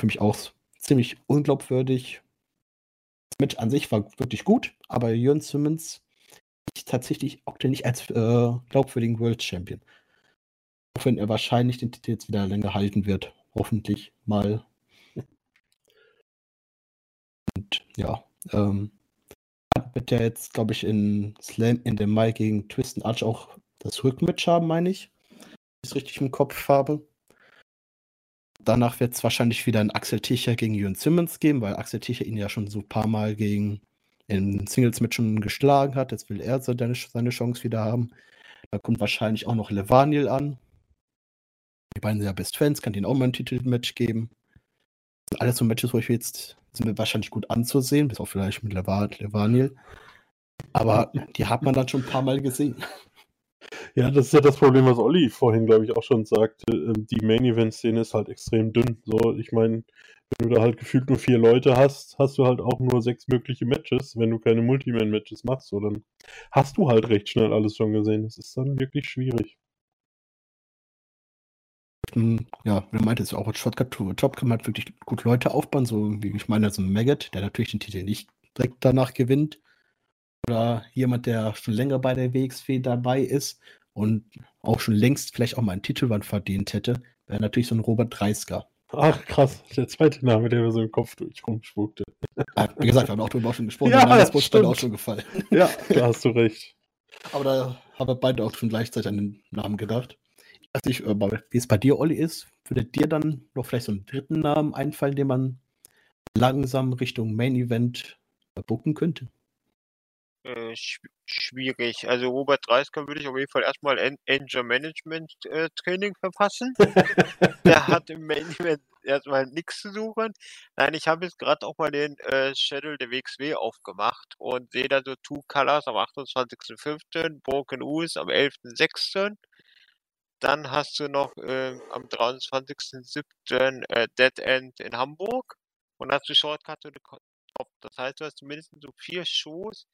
für mich auch ziemlich unglaubwürdig. Das Match an sich war wirklich gut, aber Jörn Simmons ich tatsächlich auch nicht als äh, glaubwürdigen World Champion. Auch wenn er wahrscheinlich den Titel jetzt wieder länger halten wird. Hoffentlich mal. [LAUGHS] Und ja, ähm, wird ja jetzt, glaube ich, in Slam in dem Mai gegen Twist Arch auch das Rückmatch haben, meine ich. Es richtig im Kopf habe. Danach wird es wahrscheinlich wieder ein Axel Ticher gegen Jürgen Simmons geben, weil Axel Ticher ihn ja schon so ein paar Mal gegen in Singles-Match schon geschlagen hat. Jetzt will er seine, seine Chance wieder haben. Da kommt wahrscheinlich auch noch Levaniel an. Die beiden sind ja Best Friends, kann ihnen auch mal ein Titelmatch geben. Das sind alles so Matches, wo ich jetzt sind wir wahrscheinlich gut anzusehen, bis auch vielleicht mit Levaniel. Aber die hat man dann schon ein paar Mal gesehen. Ja, das ist ja das Problem, was Olli vorhin, glaube ich, auch schon sagte. Ähm, die Main-Event-Szene ist halt extrem dünn. So, ich meine, wenn du da halt gefühlt nur vier Leute hast, hast du halt auch nur sechs mögliche Matches, wenn du keine Multiman-Matches machst. So, dann hast du halt recht schnell alles schon gesehen. Das ist dann wirklich schwierig. Hm, ja, wie du meintest, auch Shotcut to Top kann man halt wirklich gut Leute aufbauen, so wie ich meine, so ein Maggot, der natürlich den Titel nicht direkt danach gewinnt. Oder jemand, der schon länger bei der WXW dabei ist und auch schon längst vielleicht auch mal einen Titelwand verdient hätte, wäre natürlich so ein Robert Dreisker. Ach, krass, der zweite Name, der mir so im Kopf durch rumspukte. Ja, wie gesagt, wir haben auch darüber schon gesprochen, [LAUGHS] ja, der Name ist auch schon gefallen. [LAUGHS] Ja, da hast du recht. Aber da haben wir beide auch schon gleichzeitig an den Namen gedacht. Ich weiß nicht, äh, wie es bei dir, Olli, ist. Würde dir dann noch vielleicht so einen dritten Namen einfallen, den man langsam Richtung Main Event bucken könnte? Äh, schwierig. Also Robert Dreisker würde ich auf jeden Fall erstmal An Anger Management äh, Training verpassen. [LAUGHS] Der hat im Main Event erstmal nichts zu suchen. Nein, ich habe jetzt gerade auch mal den äh, Schedule der WXW aufgemacht und sehe da so Two Colors am 28.05., Broken Us am 11.06. Dann hast du noch äh, am 23.07. Äh, Dead End in Hamburg und hast du Shortcut to the Top. Das heißt, du hast zumindest so vier Shows,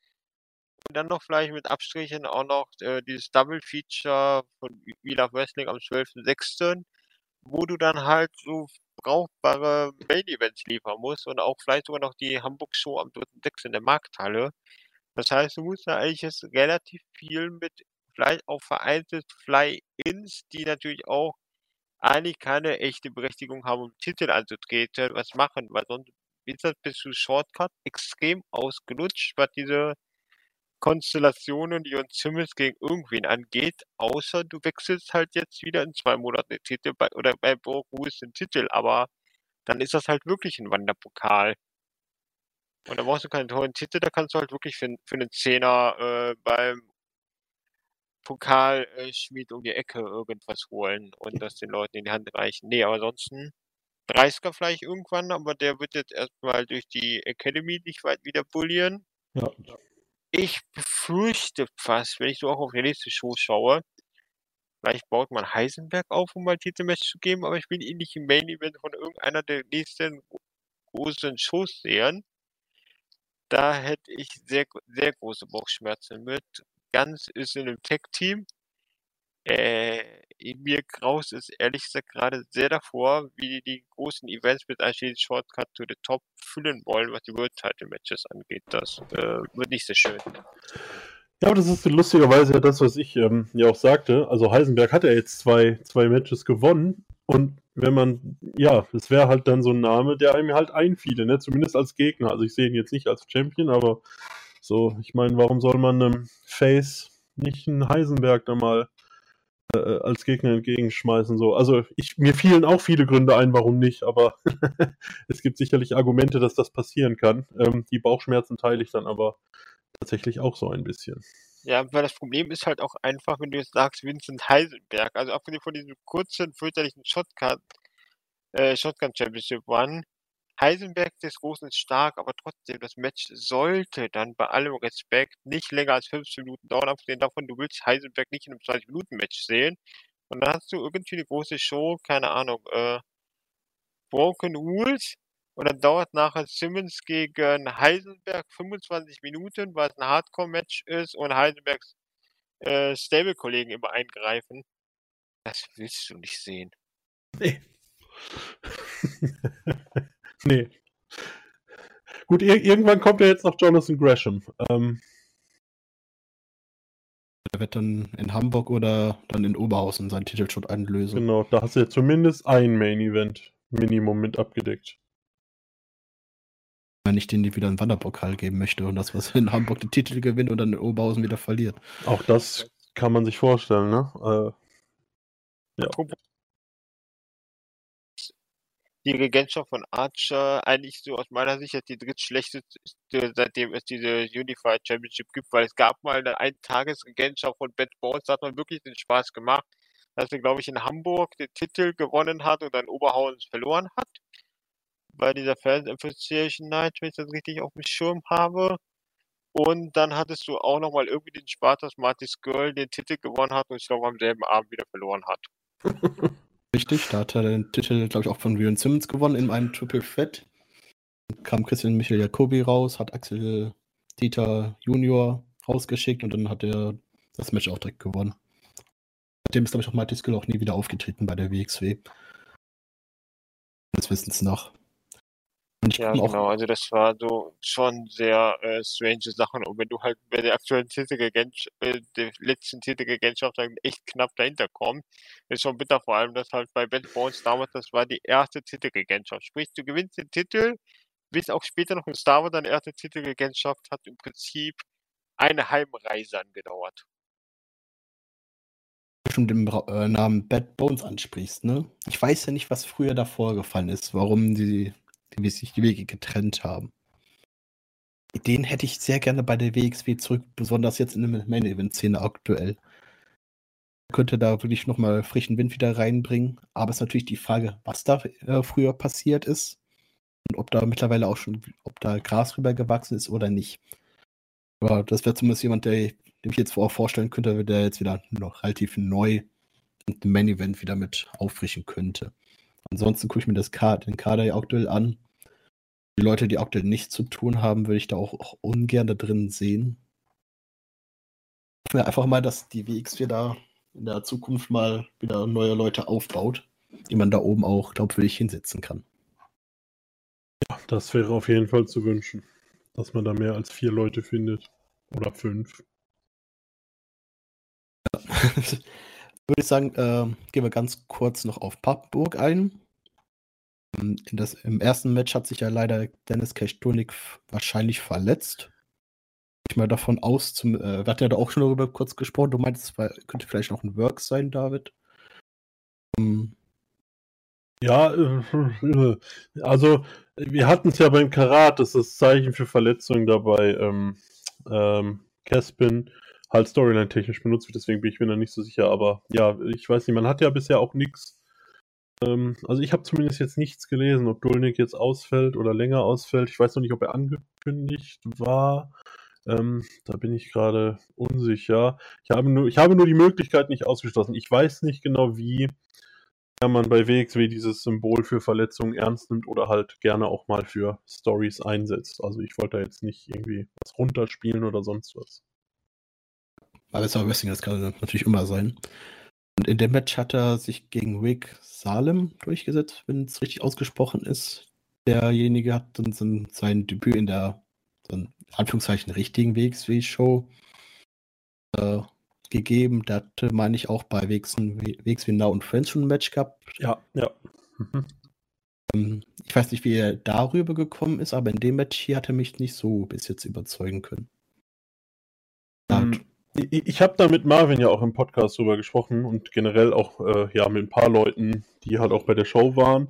und dann noch vielleicht mit Abstrichen auch noch äh, dieses Double Feature von We Love Wrestling am 12.06., wo du dann halt so brauchbare Main-Events liefern musst und auch vielleicht sogar noch die Hamburg-Show am 3.6. in der Markthalle. Das heißt, du musst da eigentlich jetzt relativ viel mit vielleicht auch vereinzelt Fly-Ins, die natürlich auch eigentlich keine echte Berechtigung haben, um Titel anzutreten, was machen, weil sonst ist das bis zu Shortcut extrem ausgelutscht, was diese Konstellationen, die uns Simmons gegen irgendwen angeht, außer du wechselst halt jetzt wieder in zwei Monaten den Titel bei, oder bei Brock Lewis den Titel, aber dann ist das halt wirklich ein Wanderpokal. Und da brauchst du keinen tollen Titel, da kannst du halt wirklich für, für einen Zehner äh, beim Pokalschmied um die Ecke irgendwas holen und das den Leuten in die Hand reichen. Nee, aber ansonsten 30er vielleicht irgendwann, aber der wird jetzt erstmal durch die Academy nicht weit wieder bullieren. Ja. Ich befürchte fast, wenn ich so auch auf die nächste Show schaue, vielleicht baut man Heisenberg auf, um mal Titelmatch zu geben, aber ich will ihn nicht im Main Event von irgendeiner der nächsten großen Shows sehen. Da hätte ich sehr, sehr große Bauchschmerzen mit. Ganz ist in einem Tech-Team. Äh, mir graust es ehrlich gesagt gerade sehr davor, wie die, die großen Events mit einschließlich Shortcut to the Top füllen wollen, was die World Title Matches angeht. Das äh, wird nicht sehr schön. Ja, aber das ist lustigerweise ja das, was ich ähm, ja auch sagte. Also Heisenberg hat ja jetzt zwei, zwei Matches gewonnen und wenn man, ja, das wäre halt dann so ein Name, der einem halt einfiele, ne? Zumindest als Gegner. Also ich sehe ihn jetzt nicht als Champion, aber so, ich meine, warum soll man einem Face nicht einen Heisenberg da mal äh, als Gegner entgegenschmeißen? So, also ich, mir fielen auch viele Gründe ein, warum nicht, aber [LAUGHS] es gibt sicherlich Argumente, dass das passieren kann. Ähm, die Bauchschmerzen teile ich dann aber tatsächlich auch so ein bisschen. Ja, weil das Problem ist halt auch einfach, wenn du jetzt sagst, Vincent Heisenberg, also abgesehen von diesem kurzen, fürchterlichen Shotgun, äh, Shotgun Championship One, Heisenberg ist groß und stark, aber trotzdem, das Match sollte dann bei allem Respekt nicht länger als 15 Minuten dauern, abgesehen davon, du willst Heisenberg nicht in einem 20-Minuten-Match sehen. Und dann hast du irgendwie eine große Show, keine Ahnung, äh, Broken Rules, und dann dauert nachher Simmons gegen Heisenberg 25 Minuten, weil es ein Hardcore-Match ist und Heisenbergs äh, Stable-Kollegen immer eingreifen. Das willst du nicht sehen. Nee. [LAUGHS] [LAUGHS] nee. Gut, ir irgendwann kommt ja jetzt noch Jonathan Gresham. Ähm, Der wird dann in Hamburg oder dann in Oberhausen seinen Titelshot einlösen. genau, da hast du ja zumindest ein Main-Event Minimum mit abgedeckt. Wenn ich denen wieder einen Wanderpokal geben möchte und das, was in Hamburg den Titel gewinnt und dann in Oberhausen wieder verliert. Auch das kann man sich vorstellen, ne? Äh, Apropos die Regentschaft von Archer eigentlich so aus meiner Sicht die drittschlechteste, seitdem es diese Unified Championship gibt, weil es gab mal eine Eintagesregentschaft von Bad Bones, da hat man wirklich den Spaß gemacht, dass er, glaube ich, in Hamburg den Titel gewonnen hat und dann Oberhausen verloren hat. Bei dieser Fans Association Night, wenn ich das richtig auf dem Schirm habe. Und dann hattest du auch nochmal irgendwie den Spaß, dass Martis Girl den Titel gewonnen hat und ich glaube am selben Abend wieder verloren hat. [LAUGHS] Richtig, da hat er den Titel, glaube ich, auch von Rion Simmons gewonnen in einem Triple Threat. Kam Christian Michael Jacobi raus, hat Axel Dieter Junior rausgeschickt und dann hat er das Match auch direkt gewonnen. Seitdem ist, glaube ich, auch Marty Skill auch nie wieder aufgetreten bei der WXW. Des Wissens nach. Ja, genau, also das war so schon sehr äh, strange Sachen. Und wenn du halt bei der aktuellen Titelregentschaft, äh, der letzten Titelregentschaft dann echt knapp dahinter kommst, ist schon bitter, vor allem, dass halt bei Bad Bones damals, das war die erste Titelregentschaft. Sprich, du gewinnst den Titel, bis auch später noch in Star Wars deine erste Titelregentschaft hat im Prinzip eine Heimreise angedauert. schon den äh, Namen Bad Bones ansprichst, ne? Ich weiß ja nicht, was früher da vorgefallen ist, warum die, die sich die Wege getrennt haben. Den hätte ich sehr gerne bei der WXW zurück, besonders jetzt in der Main-Event-Szene aktuell. Könnte da wirklich nochmal frischen Wind wieder reinbringen. Aber es ist natürlich die Frage, was da äh, früher passiert ist und ob da mittlerweile auch schon, ob da Gras rübergewachsen ist oder nicht. Aber das wäre zumindest jemand, der, dem ich jetzt vor- vorstellen könnte, der jetzt wieder noch relativ neu den Main Event wieder mit auffrischen könnte. Ansonsten gucke ich mir das Ka den Kader ja aktuell an. Die Leute, die aktuell nichts zu tun haben, würde ich da auch, auch ungern da drin sehen. Mir einfach mal, dass die WXW da in der Zukunft mal wieder neue Leute aufbaut. die man da oben auch glaubwürdig hinsetzen kann. Ja, das wäre auf jeden Fall zu wünschen, dass man da mehr als vier Leute findet. Oder fünf. Ja. [LAUGHS] Würde ich sagen, äh, gehen wir ganz kurz noch auf Pappburg ein. Ähm, das, Im ersten Match hat sich ja leider Dennis Kechtonik wahrscheinlich verletzt. Ich mal davon aus, zum, äh, wir hatten ja da auch schon darüber kurz gesprochen. Du meintest, es könnte vielleicht noch ein Work sein, David. Um, ja, äh, [LAUGHS] also wir hatten es ja beim Karat, das ist Zeichen für Verletzungen dabei. Ähm, ähm, Caspin halt Storyline-technisch benutzt wird, deswegen bin ich mir da nicht so sicher. Aber ja, ich weiß nicht, man hat ja bisher auch nichts. Ähm, also ich habe zumindest jetzt nichts gelesen, ob Dulnik jetzt ausfällt oder länger ausfällt. Ich weiß noch nicht, ob er angekündigt war. Ähm, da bin ich gerade unsicher. Ich habe, nur, ich habe nur die Möglichkeit nicht ausgeschlossen. Ich weiß nicht genau, wie man bei WXW dieses Symbol für Verletzungen ernst nimmt oder halt gerne auch mal für Stories einsetzt. Also ich wollte da jetzt nicht irgendwie was runterspielen oder sonst was. Aber es war Wrestling, das kann natürlich immer sein. Und in dem Match hat er sich gegen Rick Salem durchgesetzt, wenn es richtig ausgesprochen ist. Derjenige hat dann sein Debüt in der, so in Anführungszeichen, richtigen WXW-Show äh, gegeben. Da hatte, meine ich, auch bei WXW Now und Friends schon ein Match gehabt. Ja, ja. Mhm. Ähm, ich weiß nicht, wie er darüber gekommen ist, aber in dem Match hier hat er mich nicht so bis jetzt überzeugen können. Ich, ich habe da mit Marvin ja auch im Podcast drüber gesprochen und generell auch äh, ja, mit ein paar Leuten, die halt auch bei der Show waren.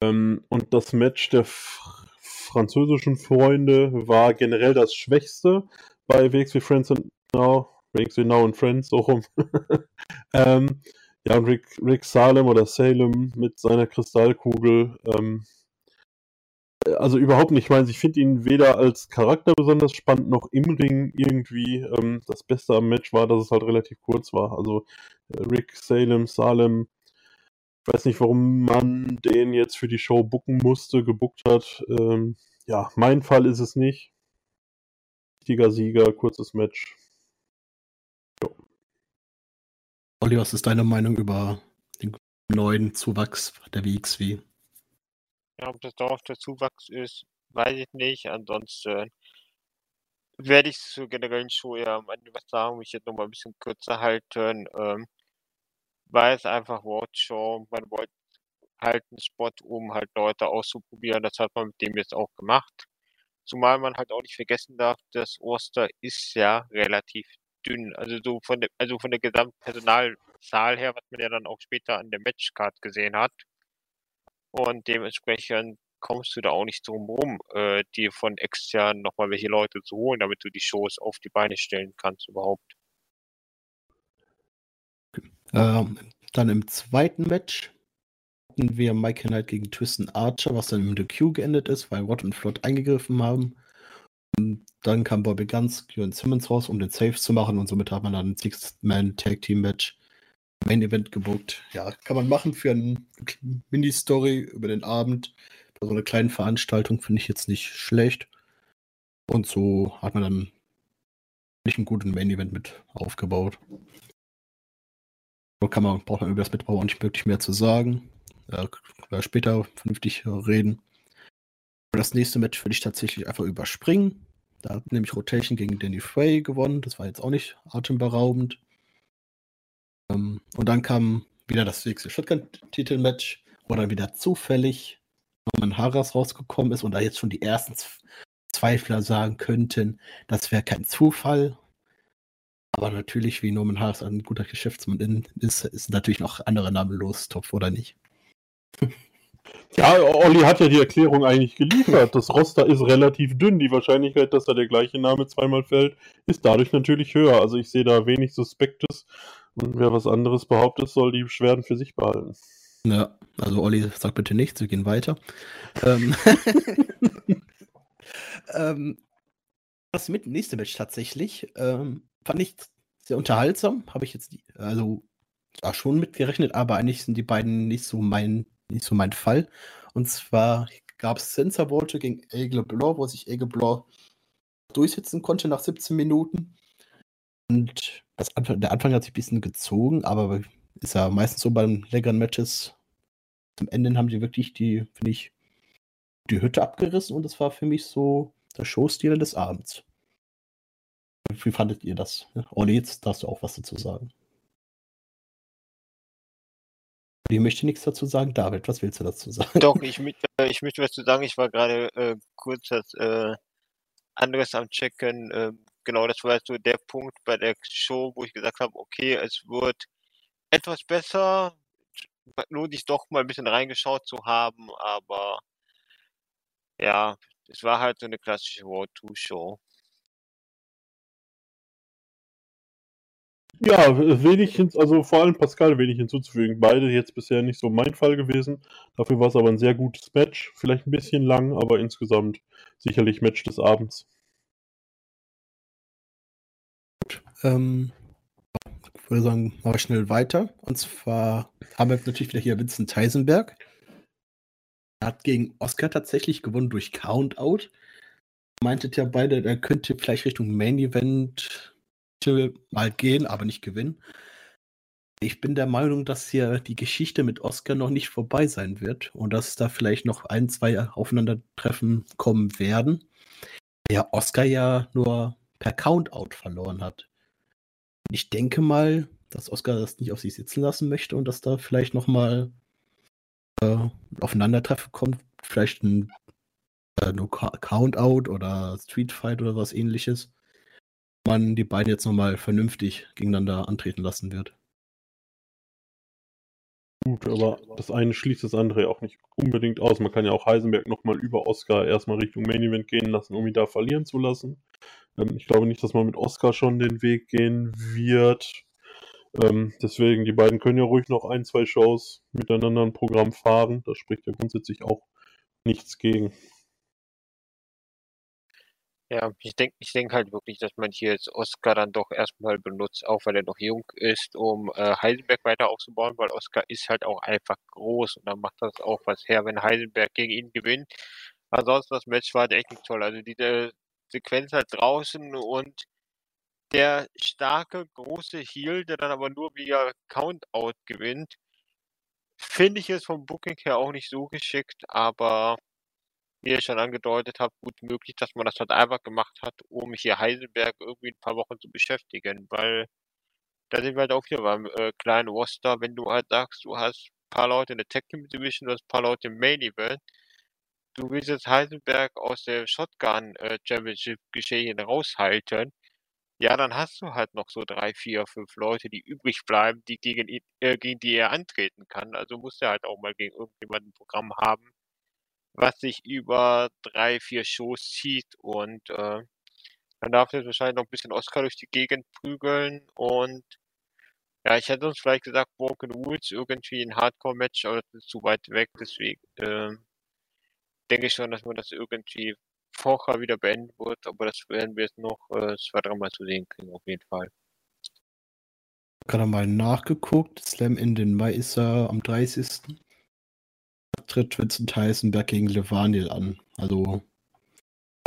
Ähm, und das Match der französischen Freunde war generell das schwächste bei WXW Friends and Now Breaks Now und Friends, so rum. [LAUGHS] ähm, ja, und Rick, Rick Salem oder Salem mit seiner Kristallkugel. Ähm, also überhaupt nicht. Ich meine, ich finde ihn weder als Charakter besonders spannend noch im Ring irgendwie. Ähm, das Beste am Match war, dass es halt relativ kurz war. Also äh, Rick Salem, Salem. Ich weiß nicht, warum man den jetzt für die Show bucken musste, gebuckt hat. Ähm, ja, mein Fall ist es nicht. Wichtiger Sieger, kurzes Match. Olli, was ist deine Meinung über den neuen Zuwachs der WXW? Ob das darauf der Zuwachs ist, weiß ich nicht. Ansonsten werde ich zur generellen Show ja am Ende was sagen, mich jetzt nochmal ein bisschen kürzer halten. Ähm, weil es einfach Roadshow, man wollte halt einen Spot, um halt Leute auszuprobieren. Das hat man mit dem jetzt auch gemacht. Zumal man halt auch nicht vergessen darf, das Oster ist ja relativ dünn. Also so von der, also von der Gesamtpersonalzahl her, was man ja dann auch später an der Matchcard gesehen hat. Und dementsprechend kommst du da auch nicht drum rum, äh, dir von extern nochmal welche Leute zu holen, damit du die Shows auf die Beine stellen kannst überhaupt. Ähm, dann im zweiten Match hatten wir Mike Knight gegen Tristan Archer, was dann im The Q geendet ist, weil Rod und Flott eingegriffen haben. Dann kam Bobby Guns, Kieran Simmons raus, um den Safe zu machen und somit hat man dann ein Six-Man-Tag-Team-Match Main Event gebucht. Ja, kann man machen für eine Mini-Story über den Abend. Bei so einer kleinen Veranstaltung finde ich jetzt nicht schlecht. Und so hat man dann nicht einen guten Main Event mit aufgebaut. So kann man, braucht man über das Mitbau auch nicht wirklich mehr zu sagen. Ja, später vernünftig reden. Das nächste Match würde ich tatsächlich einfach überspringen. Da hat nämlich Rotation gegen Danny Frey gewonnen. Das war jetzt auch nicht atemberaubend. Ähm, und dann kam wieder das nächste Shotgun-Titel-Match, wo dann wieder zufällig Norman Harras rausgekommen ist und da jetzt schon die ersten Zweifler sagen könnten, das wäre kein Zufall. Aber natürlich, wie Norman Harras ein guter Geschäftsmann ist, ist natürlich noch andere Namen los, Topf oder nicht. [LAUGHS] Ja, Olli hat ja die Erklärung eigentlich geliefert. Das Roster ist relativ dünn. Die Wahrscheinlichkeit, dass da der gleiche Name zweimal fällt, ist dadurch natürlich höher. Also ich sehe da wenig Suspektes. Und wer was anderes behauptet, soll die Beschwerden für sich behalten. Ja, also Olli sagt bitte nichts, wir gehen weiter. ähm, [LAUGHS] ähm, das mit nächste Match tatsächlich ähm, fand ich sehr unterhaltsam. Habe ich jetzt, also ja, schon mitgerechnet, aber eigentlich sind die beiden nicht so mein nicht so mein Fall. Und zwar gab es Sensor Volte gegen Aigle Blanc, wo sich Aigle Blanc durchsetzen konnte nach 17 Minuten. Und das Anfang, der Anfang hat sich ein bisschen gezogen, aber ist ja meistens so bei längeren Matches, zum Ende haben die wirklich die, finde ich, die Hütte abgerissen und das war für mich so der Showstil des Abends. Wie fandet ihr das? Olli, jetzt darfst du auch was dazu sagen. Ich möchte nichts dazu sagen. David, was willst du dazu sagen? Doch, ich, äh, ich möchte was dazu sagen. Ich war gerade äh, kurz das äh, anderes am Checken. Äh, genau, das war so der Punkt bei der Show, wo ich gesagt habe, okay, es wird etwas besser. Lohnt sich doch mal ein bisschen reingeschaut zu haben, aber ja, es war halt so eine klassische World 2 Show. Ja, wenig, also vor allem Pascal wenig hinzuzufügen. Beide jetzt bisher nicht so mein Fall gewesen. Dafür war es aber ein sehr gutes Match. Vielleicht ein bisschen lang, aber insgesamt sicherlich Match des Abends. Ähm, ich würde sagen, machen wir schnell weiter. Und zwar haben wir natürlich wieder hier Vincent Heisenberg. Er hat gegen Oscar tatsächlich gewonnen durch Countout. Meintet ja beide, er könnte vielleicht Richtung Main Event mal gehen, aber nicht gewinnen. Ich bin der Meinung, dass hier die Geschichte mit Oscar noch nicht vorbei sein wird und dass da vielleicht noch ein, zwei Aufeinandertreffen kommen werden. Der Oscar ja nur per Countout verloren hat. Ich denke mal, dass Oscar das nicht auf sich sitzen lassen möchte und dass da vielleicht noch mal äh, Aufeinandertreffen kommt. Vielleicht ein äh, Countout oder Street Fight oder was ähnliches man die beiden jetzt nochmal vernünftig gegeneinander antreten lassen wird. Gut, aber das eine schließt das andere auch nicht unbedingt aus. Man kann ja auch Heisenberg nochmal über Oscar erstmal Richtung Main Event gehen lassen, um ihn da verlieren zu lassen. Ähm, ich glaube nicht, dass man mit Oscar schon den Weg gehen wird. Ähm, deswegen, die beiden können ja ruhig noch ein, zwei Shows miteinander ein Programm fahren. Da spricht ja grundsätzlich auch nichts gegen. Ja, ich denke ich denk halt wirklich, dass man hier jetzt Oscar dann doch erstmal benutzt, auch weil er noch jung ist, um äh, Heisenberg weiter aufzubauen, weil Oscar ist halt auch einfach groß und dann macht das auch was her, wenn Heisenberg gegen ihn gewinnt. Ansonsten das Match war halt echt nicht toll. Also diese Sequenz halt draußen und der starke, große Heal, der dann aber nur via Countout gewinnt, finde ich es vom Booking her auch nicht so geschickt, aber wie ihr schon angedeutet habt, gut möglich, dass man das halt einfach gemacht hat, um hier Heisenberg irgendwie ein paar Wochen zu beschäftigen, weil da sind wir halt auch hier beim äh, kleinen Roster, wenn du halt sagst, du hast ein paar Leute in der Tech Team Division, du hast ein paar Leute im Main Event, du willst jetzt Heisenberg aus der Shotgun äh, Championship Geschehen raushalten, ja, dann hast du halt noch so drei, vier, fünf Leute, die übrig bleiben, die gegen äh, gegen die er antreten kann. Also muss er halt auch mal gegen irgendjemanden ein Programm haben, was sich über drei, vier Shows zieht und äh, dann darf jetzt wahrscheinlich noch ein bisschen Oscar durch die Gegend prügeln und ja, ich hätte uns vielleicht gesagt, Broken Rules irgendwie ein Hardcore-Match, aber das ist zu weit weg, deswegen äh, denke ich schon, dass man das irgendwie vorher wieder beenden wird, aber das werden wir jetzt noch äh, zwei, dreimal zu sehen kriegen, auf jeden Fall. Gerade mal nachgeguckt, Slam in den Mai ist er am 30 tritt Vincent Heisenberg gegen Levaniel an. Also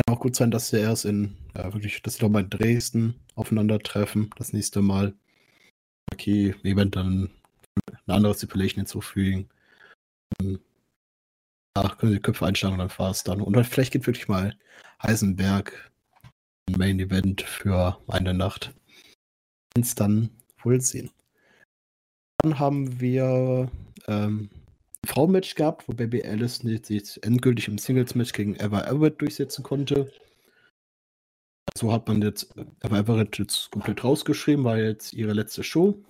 kann auch gut sein, dass sie erst in, ja, wirklich, dass sie doch mal in Dresden aufeinandertreffen, das nächste Mal. Okay, Event dann eine andere Stipulation hinzufügen. Ach, können sie die Köpfe einschlagen und dann war es dann. Und dann vielleicht geht wirklich mal Heisenberg ein Main Event für eine Nacht. Ins dann wohl sehen. Dann haben wir ähm, Frauenmatch gehabt, wo Baby Alice sich endgültig im Singles-Match gegen Eva Everett durchsetzen konnte. So hat man jetzt Eva Everett jetzt komplett rausgeschrieben, war jetzt ihre letzte Show.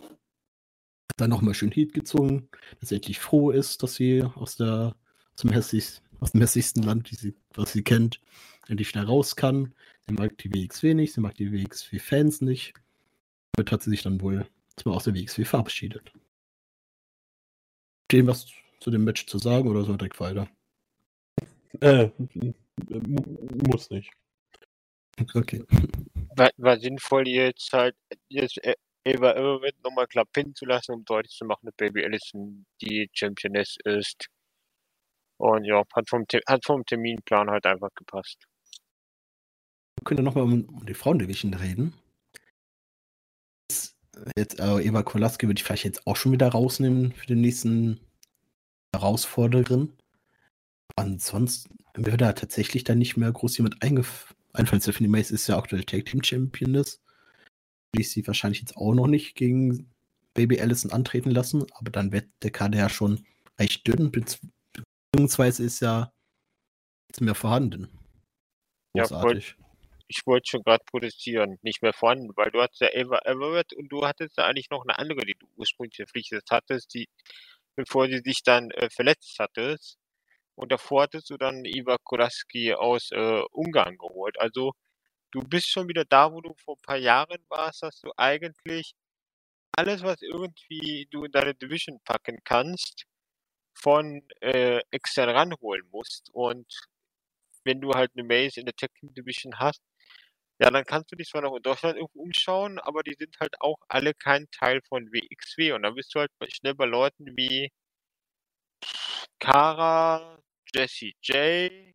Dann nochmal schön Heat gezogen, dass sie endlich froh ist, dass sie aus, der, aus, dem, hässlichsten, aus dem hässlichsten Land, sie, was sie kennt, endlich schnell raus kann. Sie mag die WXW nicht, sie mag die WXW-Fans nicht. Damit hat sie sich dann wohl zwar aus der WXW verabschiedet. Dem, was zu dem Match zu sagen oder so direkt weiter? Äh, muss nicht. Okay. War, war sinnvoll, jetzt halt jetzt e-, Eva Everett nochmal klar pinnen zu lassen, um deutlich zu machen, dass Baby Allison die Championess ist. Und ja, hat vom, hat vom Terminplan halt einfach gepasst. Wir können nochmal um, um die Frauendivision reden. Jetzt, äh, Eva Kolaski würde ich vielleicht jetzt auch schon wieder rausnehmen für den nächsten Herausforderin. Ansonsten würde da tatsächlich dann nicht mehr groß jemand eingef einfallen. Stephanie Mace ist ja aktuell Tag Team Championess. Will ich sie wahrscheinlich jetzt auch noch nicht gegen Baby Allison antreten lassen, aber dann wird der Kader ja schon recht dünn, beziehungsweise ist ja nichts mehr vorhanden. Großartig. Ja, ich wollte schon gerade protestieren, nicht mehr vorhanden, weil du hattest ja Eva Everett und du hattest ja eigentlich noch eine andere, die du ursprünglich verpflichtet hattest, die, bevor sie sich dann äh, verletzt hattest. Und davor hattest du dann Iva Kolaski aus äh, Ungarn geholt. Also du bist schon wieder da, wo du vor ein paar Jahren warst, dass du eigentlich alles, was irgendwie du in deine Division packen kannst, von äh, extern ranholen musst. Und wenn du halt eine Maze in der Tech Team Division hast, ja, dann kannst du dich zwar noch in Deutschland irgendwo umschauen, aber die sind halt auch alle kein Teil von WXW. Und dann bist du halt schnell bei Leuten wie Kara, Jessie J,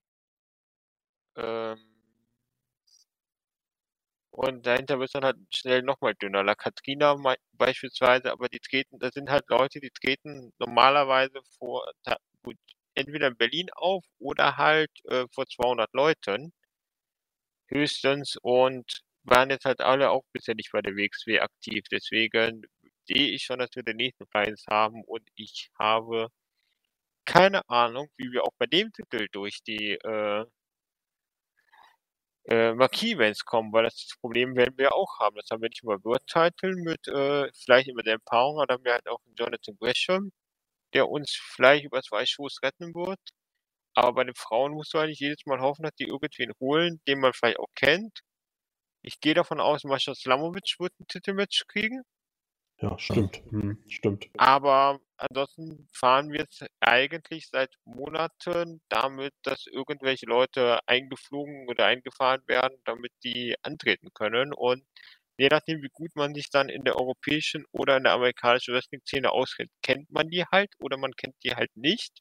ähm, und dahinter wird dann halt schnell nochmal dünner. La Katrina beispielsweise, aber die treten, das sind halt Leute, die treten normalerweise vor, gut, entweder in Berlin auf oder halt äh, vor 200 Leuten höchstens und waren jetzt halt alle auch bisher nicht bei der WXW aktiv. Deswegen sehe ich schon, dass wir den nächsten Preis haben und ich habe keine Ahnung, wie wir auch bei dem Titel durch die äh, äh, Marquis-Events kommen, weil das Problem werden wir auch haben. Das haben wir nicht über World Title mit, äh, vielleicht über der Empowerung, aber dann haben wir halt auch Jonathan Gresham, der uns vielleicht über zwei Shows retten wird. Aber bei den Frauen musst du eigentlich jedes Mal hoffen, dass die irgendwen holen, den man vielleicht auch kennt. Ich gehe davon aus, Mascha Slamovic wird ein Titelmatch kriegen. Ja, stimmt. Hm, stimmt. Aber ansonsten fahren wir jetzt eigentlich seit Monaten damit, dass irgendwelche Leute eingeflogen oder eingefahren werden, damit die antreten können. Und je nachdem, wie gut man sich dann in der europäischen oder in der amerikanischen Wrestling-Szene auskennt, kennt man die halt oder man kennt die halt nicht.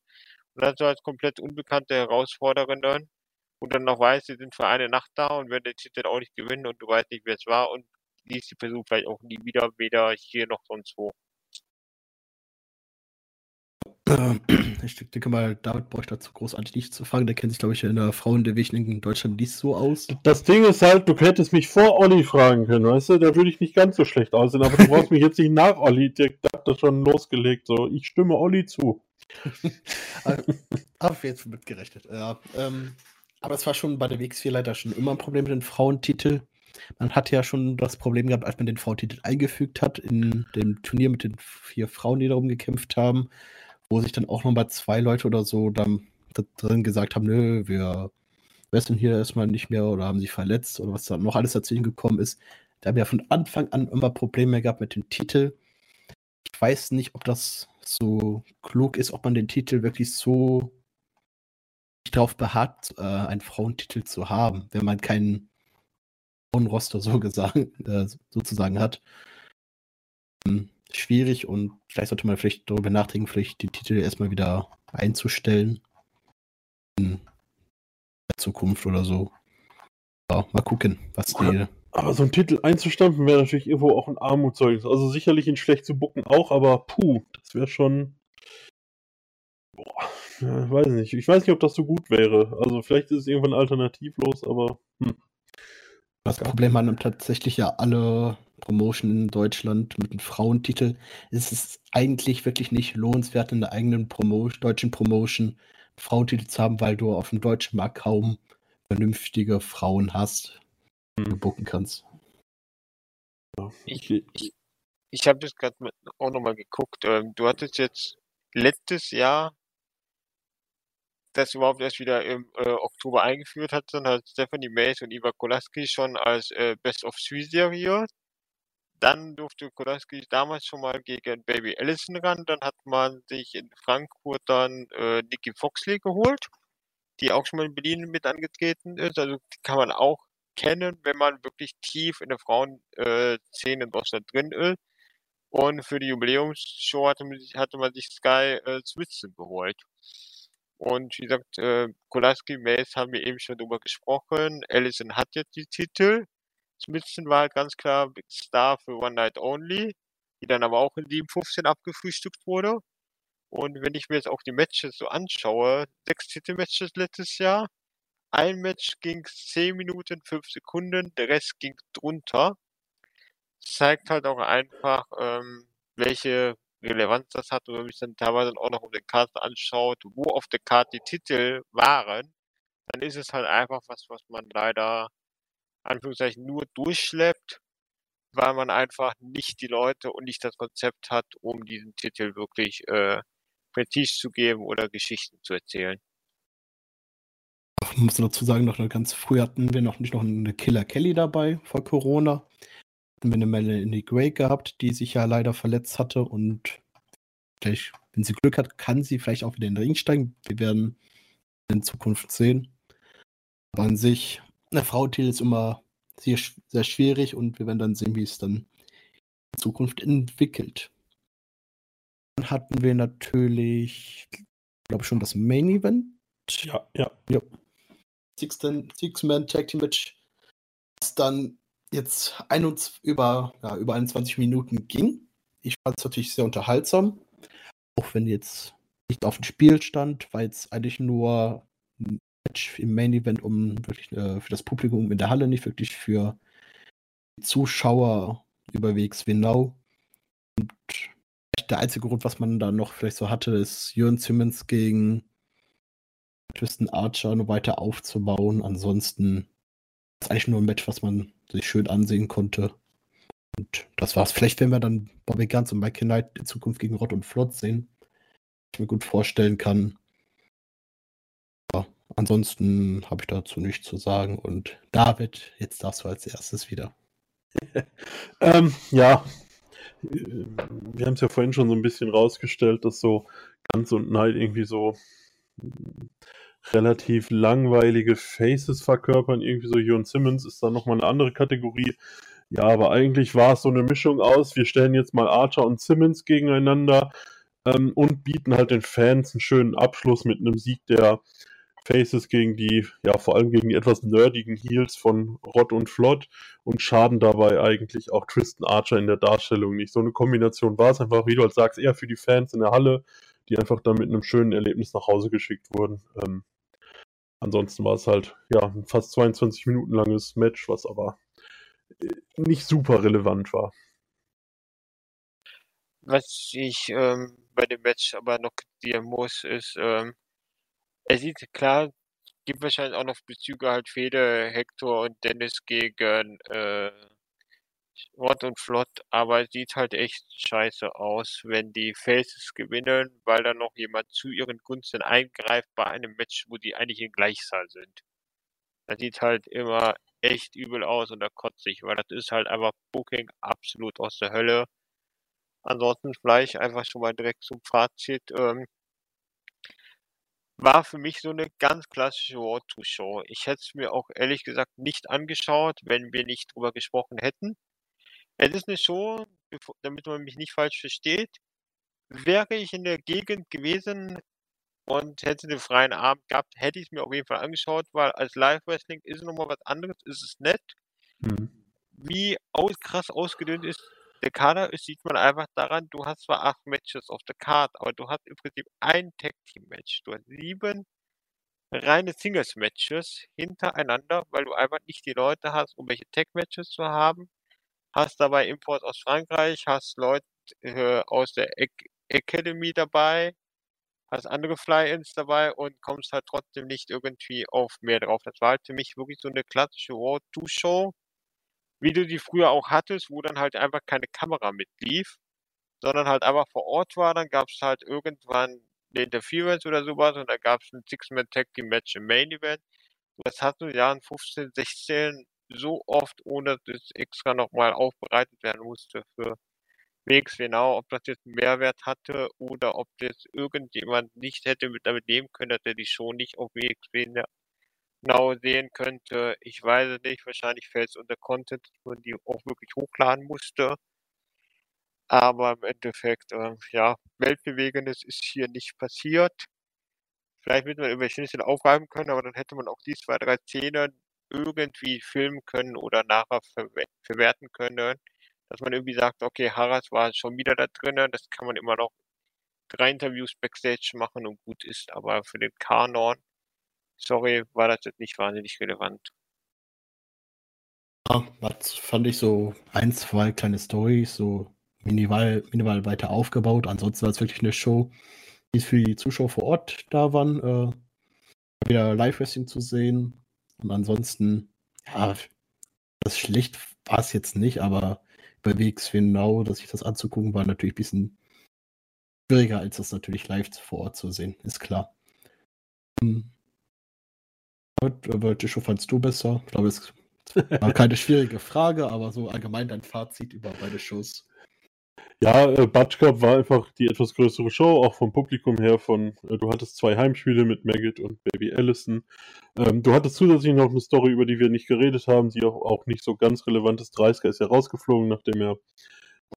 Und dann so als komplett unbekannte Herausforderungen und dann noch weiß, sie sind für eine Nacht da und werden den Titel auch nicht gewinnen und du weißt nicht, wer es war und liest die Person vielleicht auch nie wieder, weder hier noch sonst wo. [CLEARS THROAT] Ich denke mal, David brauche ich dazu großartig nicht zu fragen. Der kennt sich, glaube ich, in der Frauendivision in Deutschland nicht so aus. Das Ding ist halt, du hättest mich vor Olli fragen können, weißt du? Da würde ich nicht ganz so schlecht aussehen, aber du brauchst mich jetzt nicht nach Olli. Der hat das schon losgelegt. So, ich stimme Olli zu. [LAUGHS] Hab jetzt mitgerechnet. Ja, ähm, aber es war schon bei der WX4 leider schon immer ein Problem mit den Frauentitel. Man hat ja schon das Problem gehabt, als man den V-Titel eingefügt hat, in dem Turnier mit den vier Frauen, die darum gekämpft haben, wo sich dann auch nochmal zwei Leute oder so dann drin gesagt haben, nö, wir wresteln hier erstmal nicht mehr oder haben sich verletzt oder was da noch alles dazwischen gekommen ist. Da haben wir von Anfang an immer Probleme gehabt mit dem Titel. Ich weiß nicht, ob das so klug ist, ob man den Titel wirklich so darauf beharrt, äh, einen Frauentitel zu haben, wenn man keinen Roster so [LAUGHS] gesagt, äh, sozusagen hat. Ähm, schwierig und vielleicht sollte man vielleicht darüber nachdenken, vielleicht die Titel erstmal wieder einzustellen. In der Zukunft oder so. Ja, mal gucken, was die. Aber so einen Titel einzustampfen wäre natürlich irgendwo auch ein Armutszeugnis. Also sicherlich ihn schlecht zu bucken auch, aber puh, das wäre schon. Boah, ja, weiß nicht. Ich weiß nicht, ob das so gut wäre. Also vielleicht ist es irgendwann alternativlos, aber hm. Das Problem haben tatsächlich ja alle Promotion in Deutschland mit einem Frauentitel. Es ist eigentlich wirklich nicht lohnenswert, in der eigenen Promotion, deutschen Promotion einen Frauentitel zu haben, weil du auf dem deutschen Markt kaum vernünftige Frauen hast, die du hm. bucken kannst. Ich, ich, ich habe das gerade auch nochmal geguckt. Ähm, du hattest jetzt letztes Jahr das überhaupt erst wieder im äh, Oktober eingeführt hat, dann hat Stephanie Mays und Iva Kolaski schon als äh, Best of Three Serie. Dann durfte Kolaski damals schon mal gegen Baby Allison ran. Dann hat man sich in Frankfurt dann äh, Nikki Foxley geholt, die auch schon mal in Berlin mit angetreten ist. Also die kann man auch kennen, wenn man wirklich tief in der Frauenszene in Deutschland drin ist. Und für die Jubiläumsshow hatte man, hatte man sich Sky äh, Switzerland geholt. Und wie gesagt, äh, Kolaski, Mays haben wir eben schon drüber gesprochen. Allison hat jetzt die Titel. Smithson war halt ganz klar Star für One Night Only, die dann aber auch in 7.15 abgefrühstückt wurde. Und wenn ich mir jetzt auch die Matches so anschaue, sechs Titelmatches letztes Jahr, ein Match ging 10 Minuten, 5 Sekunden, der Rest ging drunter. Zeigt halt auch einfach, ähm, welche Relevanz das hat. Und wenn man sich dann teilweise auch noch um den Karten anschaut, wo auf der Karte die Titel waren, dann ist es halt einfach was, was man leider Anführungszeichen nur durchschleppt, weil man einfach nicht die Leute und nicht das Konzept hat, um diesen Titel wirklich äh, Prestige zu geben oder Geschichten zu erzählen. Ich muss dazu sagen, noch ganz früh hatten wir noch nicht noch eine Killer Kelly dabei vor Corona. Hatten wir eine Melanie Gray gehabt, die sich ja leider verletzt hatte und vielleicht, wenn sie Glück hat, kann sie vielleicht auch wieder in den Ring steigen. Wir werden in Zukunft sehen. Aber an sich, eine Frau-Titel ist immer sehr, sehr schwierig und wir werden dann sehen, wie es dann in Zukunft entwickelt. Dann hatten wir natürlich, glaube ich, schon das Main Event. Ja, ja. ja. Six-Man Tag Team Match, das dann jetzt 21, über, ja, über 21 Minuten ging. Ich fand es natürlich sehr unterhaltsam. Auch wenn jetzt nicht auf dem Spiel stand, war jetzt eigentlich nur ein Match im Main Event, um wirklich äh, für das Publikum in der Halle, nicht wirklich für die Zuschauer überwegs genau. Und der einzige Grund, was man da noch vielleicht so hatte, ist Jörn Simmons gegen Tristan Archer noch weiter aufzubauen. Ansonsten ist eigentlich nur ein Match, was man sich schön ansehen konnte. Und das war's. Vielleicht werden wir dann Bobby Guns und Mike Knight in Zukunft gegen Rott und Flott sehen. Ich mir gut vorstellen kann. Ja, ansonsten habe ich dazu nichts zu sagen. Und David, jetzt darfst du als erstes wieder. [LAUGHS] ähm, ja, wir haben es ja vorhin schon so ein bisschen rausgestellt, dass so Guns und Knight irgendwie so relativ langweilige Faces verkörpern. Irgendwie so Jon Simmons ist dann nochmal eine andere Kategorie. Ja, aber eigentlich war es so eine Mischung aus, wir stellen jetzt mal Archer und Simmons gegeneinander ähm, und bieten halt den Fans einen schönen Abschluss mit einem Sieg der Faces gegen die, ja, vor allem gegen die etwas nerdigen Heels von Rod und Flott und schaden dabei eigentlich auch Tristan Archer in der Darstellung nicht. So eine Kombination war es einfach, wie du halt sagst, eher für die Fans in der Halle, die einfach dann mit einem schönen Erlebnis nach Hause geschickt wurden. Ähm, ansonsten war es halt, ja, ein fast 22 Minuten langes Match, was aber äh, nicht super relevant war. Was ich ähm, bei dem Match aber noch kritisieren muss, ist, ähm, er sieht klar, gibt wahrscheinlich auch noch Bezüge halt Fede, Hector und Dennis gegen äh, Rod und Flott, aber sieht halt echt scheiße aus, wenn die Faces gewinnen, weil dann noch jemand zu ihren Gunsten eingreift bei einem Match, wo die eigentlich in Gleichzahl sind. Das sieht halt immer echt übel aus und da kotze ich, weil das ist halt einfach Booking absolut aus der Hölle. Ansonsten vielleicht einfach schon mal direkt zum Fazit. Ähm, war für mich so eine ganz klassische Road-to-Show. Ich hätte es mir auch ehrlich gesagt nicht angeschaut, wenn wir nicht drüber gesprochen hätten. Es ist eine Show, damit man mich nicht falsch versteht. Wäre ich in der Gegend gewesen und hätte den freien Abend gehabt, hätte ich es mir auf jeden Fall angeschaut, weil als Live-Wrestling ist es nochmal was anderes, ist es nett. Mhm. Wie aus, krass ausgedünnt ist der Kader ist, sieht man einfach daran, du hast zwar acht Matches auf der Card, aber du hast im Prinzip ein Tag-Team-Match. Du hast sieben reine Singles-Matches hintereinander, weil du einfach nicht die Leute hast, um welche Tag-Matches zu haben. Hast dabei Import aus Frankreich, hast Leute äh, aus der Academy dabei, hast andere Fly-Ins dabei und kommst halt trotzdem nicht irgendwie auf mehr drauf. Das war halt für mich wirklich so eine klassische Road-to-Show wie du die früher auch hattest, wo dann halt einfach keine Kamera mitlief, sondern halt einfach vor Ort war. Dann gab es halt irgendwann eine Interference oder sowas und da gab es ein Six-Man-Tag-Team-Match im Main-Event. Das hat in den Jahren 15, 16 so oft, ohne dass es extra nochmal aufbereitet werden musste für Wegs genau, ob das jetzt einen Mehrwert hatte oder ob das irgendjemand nicht hätte damit nehmen können, dass er die Show nicht auf WXW genau sehen könnte. Ich weiß es nicht, wahrscheinlich fällt es unter Content, dass man die auch wirklich hochladen musste. Aber im Endeffekt, äh, ja, Weltbewegendes ist hier nicht passiert. Vielleicht wird man über Schnitzel aufgreifen können, aber dann hätte man auch die zwei, drei Szenen irgendwie filmen können oder nachher verwe verwerten können. Dass man irgendwie sagt, okay, Harras war schon wieder da drinnen, das kann man immer noch drei Interviews Backstage machen und gut ist, aber für den Kanon, sorry, war das jetzt nicht wahnsinnig relevant. Ja, das fand ich so ein, zwei kleine Storys, so minimal, minimal weiter aufgebaut. Ansonsten war es wirklich eine Show, die für die Zuschauer vor Ort da waren, äh, wieder Live-Wrestling zu sehen. Und ansonsten, ja, das schlecht war es jetzt nicht, aber bei WXW genau, dass sich das anzugucken, war natürlich ein bisschen schwieriger, als das natürlich live vor Ort zu sehen, ist klar. Hm. Welche Show fandst du besser? Ich glaube, es war keine [LAUGHS] schwierige Frage, aber so allgemein dein Fazit über beide Shows. Ja, äh, Batsch Cup war einfach die etwas größere Show, auch vom Publikum her. Von äh, du hattest zwei Heimspiele mit Maggot und Baby Allison. Ähm, du hattest zusätzlich noch eine Story, über die wir nicht geredet haben, die auch, auch nicht so ganz relevant ist. 30er ist ja rausgeflogen, nachdem er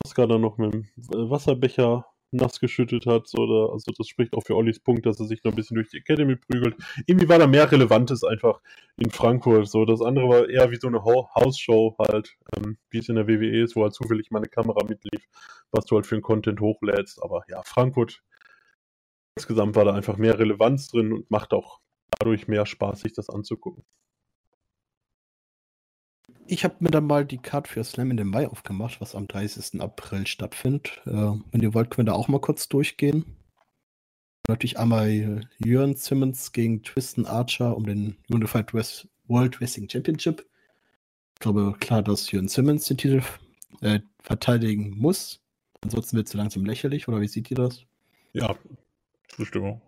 Oscar dann noch mit dem Wasserbecher nass geschüttet hat. Oder, also das spricht auch für Ollis Punkt, dass er sich noch ein bisschen durch die Academy prügelt. Irgendwie war da mehr Relevantes einfach in Frankfurt. So, das andere war eher wie so eine Hausshow halt, ähm, wie es in der WWE ist, wo halt zufällig mal eine Kamera mitlief, was du halt für einen Content hochlädst. Aber ja, Frankfurt insgesamt war da einfach mehr Relevanz drin und macht auch dadurch mehr Spaß, sich das anzugucken. Ich habe mir dann mal die Card für Slam in den Mai aufgemacht, was am 30. April stattfindet. Äh, wenn ihr wollt, können wir da auch mal kurz durchgehen. Natürlich einmal Jörn Simmons gegen Tristan Archer um den Unified West World Wrestling Championship. Ich glaube klar, dass Jörn Simmons den Titel äh, verteidigen muss. Ansonsten wird es langsam lächerlich, oder wie seht ihr das? Ja, Zustimmung.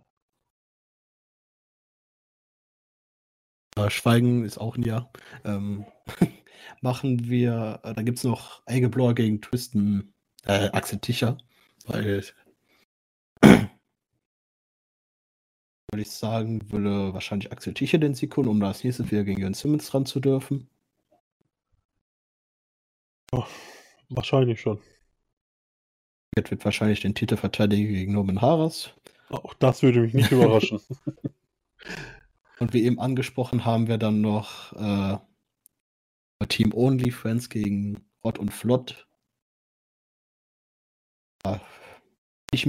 Schweigen ist auch ein Ja. Ähm, [LAUGHS] machen wir, äh, da gibt es noch Eigeblor gegen Twisten, äh, Axel Tischer, weil [CLEARS THROAT] würde ich sagen, würde wahrscheinlich Axel Tischer den Sieg holen, um das nächste wieder gegen Jörn Simmons dran zu dürfen. Oh, wahrscheinlich schon. Jetzt wird wahrscheinlich den Titel verteidigen gegen Norman Harras. Auch das würde mich nicht [LAUGHS] überraschen. Und wie eben angesprochen haben wir dann noch äh, Team Only Friends gegen Rott und Flott. Ich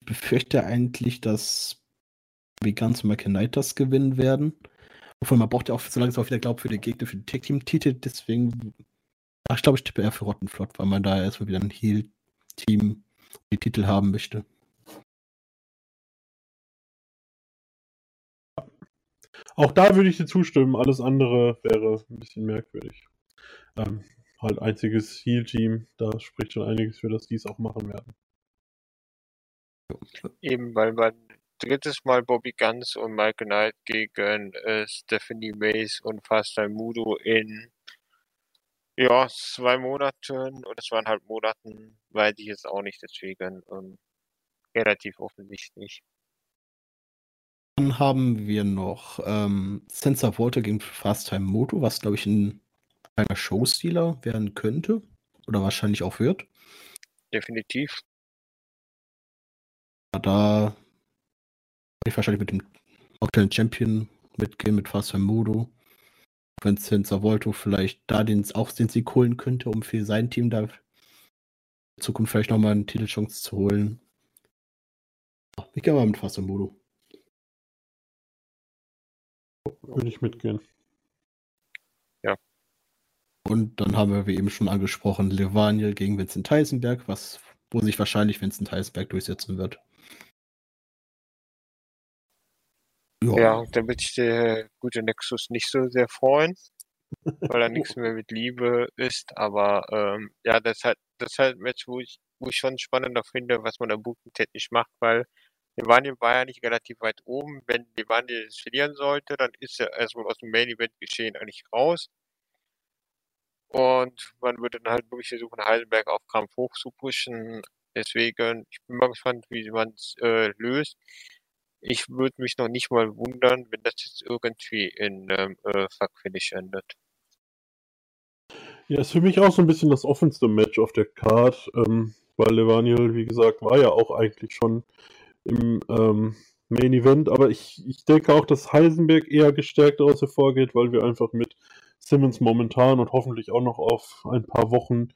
befürchte eigentlich, dass Vegans und das gewinnen werden. Obwohl man braucht ja auch so auch wieder Glauben für den Gegner, für den Tag-Team-Titel. Deswegen, ach, ich glaube, ich tippe eher für Rott und Flott, weil man da erstmal wieder ein Heal-Team die Titel haben möchte. Auch da würde ich dir zustimmen. Alles andere wäre ein bisschen merkwürdig. Ähm, halt einziges Heal-Team, da spricht schon einiges für, dass die es auch machen werden. Eben, weil man drittes Mal Bobby Guns und Michael Knight gegen äh, Stephanie Mays und Fasta Mudo in ja, zwei Monaten oder zweieinhalb Monaten weiß ich jetzt auch nicht, deswegen ähm, relativ offensichtlich. Dann haben wir noch ähm, Sensor Water gegen Fast Time Moto, was glaube ich ein kleiner Showstealer werden könnte oder wahrscheinlich auch wird. Definitiv. Da werde ich wahrscheinlich mit dem aktuellen Champion mitgehen, mit Fast Time Modo. Wenn Sensor Volto vielleicht da den, auch den Sieg holen könnte, um für sein Team da in Zukunft vielleicht nochmal eine Titelchance zu holen. Ich gehe mal mit Fast Time Modo. Würde ich mitgehen. Ja. Und dann haben wir, wie eben schon angesprochen, Levaniel gegen Vincent Heisenberg, was, wo sich wahrscheinlich Vincent Heisenberg durchsetzen wird. Ja, ja da wird sich der gute Nexus nicht so sehr freuen, [LAUGHS] weil er nichts mehr mit Liebe ist. Aber ähm, ja, das ist halt, das ist halt ein Match, wo ich, wo ich schon spannender finde, was man da Booking technisch macht, weil Levaniel war ja nicht relativ weit oben. Wenn Levaniel es verlieren sollte, dann ist er erstmal aus dem Main Event geschehen eigentlich raus. Und man würde dann halt wirklich versuchen, Heidelberg auf Kampf hoch zu pushen. Deswegen, ich bin mal gespannt, wie man es äh, löst. Ich würde mich noch nicht mal wundern, wenn das jetzt irgendwie in ähm, äh, Fuck Finish endet. Ja, ist für mich auch so ein bisschen das offenste Match auf der Card, ähm, weil Levaniel, wie gesagt, war ja auch eigentlich schon im ähm, Main Event. Aber ich, ich denke auch, dass Heisenberg eher gestärkt aus hervorgeht, weil wir einfach mit Simmons momentan und hoffentlich auch noch auf ein paar Wochen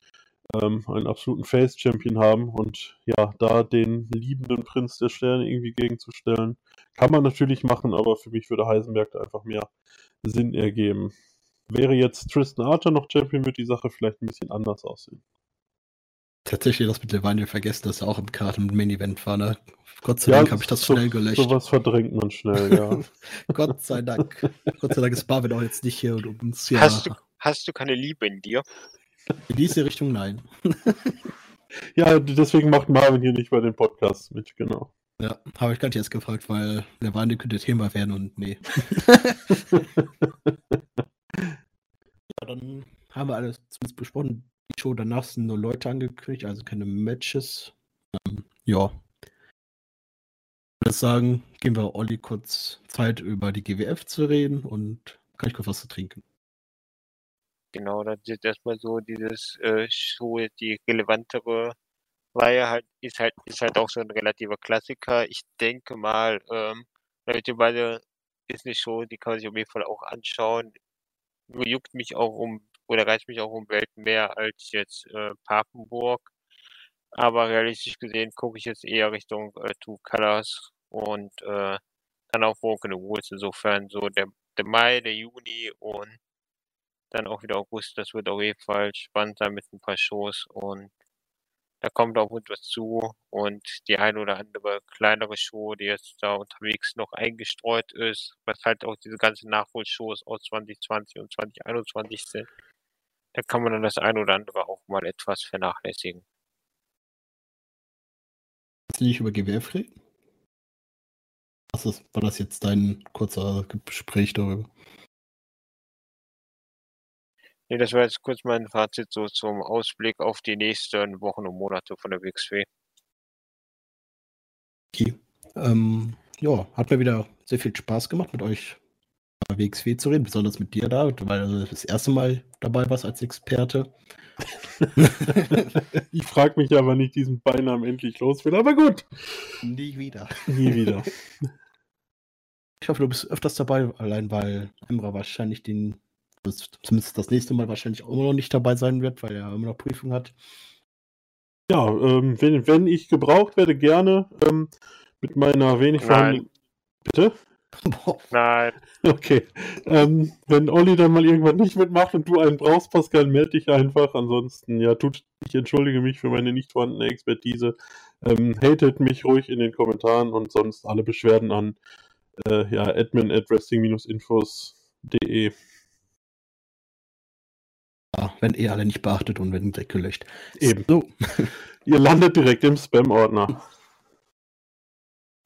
ähm, einen absoluten Face-Champion haben und ja, da den liebenden Prinz der Sterne irgendwie gegenzustellen, kann man natürlich machen, aber für mich würde Heisenberg da einfach mehr Sinn ergeben. Wäre jetzt Tristan Archer noch Champion, wird die Sache vielleicht ein bisschen anders aussehen. Tatsächlich das mit Levine vergessen, dass er auch im Kart im Main Event war, ne? Gott sei ja, Dank habe ich das so, schnell gelöscht. Sowas verdrängt man schnell, ja. [LAUGHS] Gott sei Dank. Gott sei Dank ist Marvin auch jetzt nicht hier und uns ja. Hast du, hast du keine Liebe in dir? In diese Richtung nein. ja, deswegen macht Marvin hier nicht bei den Podcasts mit, genau. Ja, habe ich gar nicht erst gefragt, weil der Wahn könnte Thema werden und nee. [LAUGHS] ja, dann haben wir alles zumindest besprochen. Die Show danach sind nur Leute angekündigt, also keine Matches. Ähm, ja. Ich würde sagen, geben wir Olli kurz Zeit, über die GWF zu reden und kann ich kurz was zu trinken. Genau, das ist erstmal so dieses äh, Show, die relevantere Reihe halt, ist halt, ist halt auch so ein relativer Klassiker. Ich denke mal, ähm, Leute, beide ist eine Show, die kann man sich auf jeden Fall auch anschauen. Nur juckt mich auch um, oder reicht mich auch um Welt mehr als jetzt äh, Papenburg. Aber realistisch gesehen gucke ich jetzt eher Richtung äh, Two Colors und äh, dann auch Broken Woods. Insofern so der, der Mai, der Juni und dann auch wieder August. Das wird auf jeden Fall spannend sein mit ein paar Shows und da kommt auch etwas zu und die ein oder andere kleinere Show, die jetzt da unterwegs noch eingestreut ist, was halt auch diese ganzen Nachholshows aus 2020 und 2021 sind, da kann man dann das ein oder andere auch mal etwas vernachlässigen. Willst du nicht über GWF reden? Was ist, war das jetzt dein kurzer Gespräch darüber? Nee, das war jetzt kurz mein Fazit so zum Ausblick auf die nächsten Wochen und Monate von der WXW. Okay. Ähm, ja, hat mir wieder sehr viel Spaß gemacht, mit euch über WXW zu reden, besonders mit dir da, weil du das erste Mal dabei warst als Experte. [LAUGHS] ich frage mich aber nicht, diesen Beinamen endlich los will, aber gut. Nie wieder. Nie wieder. Ich hoffe, du bist öfters dabei, allein weil Emra wahrscheinlich den zumindest das nächste Mal wahrscheinlich auch immer noch nicht dabei sein wird, weil er immer noch Prüfung hat. Ja, ähm, wenn, wenn ich gebraucht werde, gerne ähm, mit meiner wenig vorhandenen. Bitte? [LAUGHS] Nein. Okay. Ähm, wenn Olli dann mal irgendwann nicht mitmacht und du einen brauchst, Pascal, melde dich einfach. Ansonsten, ja, tut, ich entschuldige mich für meine nicht vorhandene Expertise. Ähm, hatet mich ruhig in den Kommentaren und sonst alle Beschwerden an äh, ja, admin at wrestling-infos.de wenn ihr alle nicht beachtet und werden direkt gelöscht. Eben. So. [LAUGHS] ihr landet direkt im Spam-Ordner.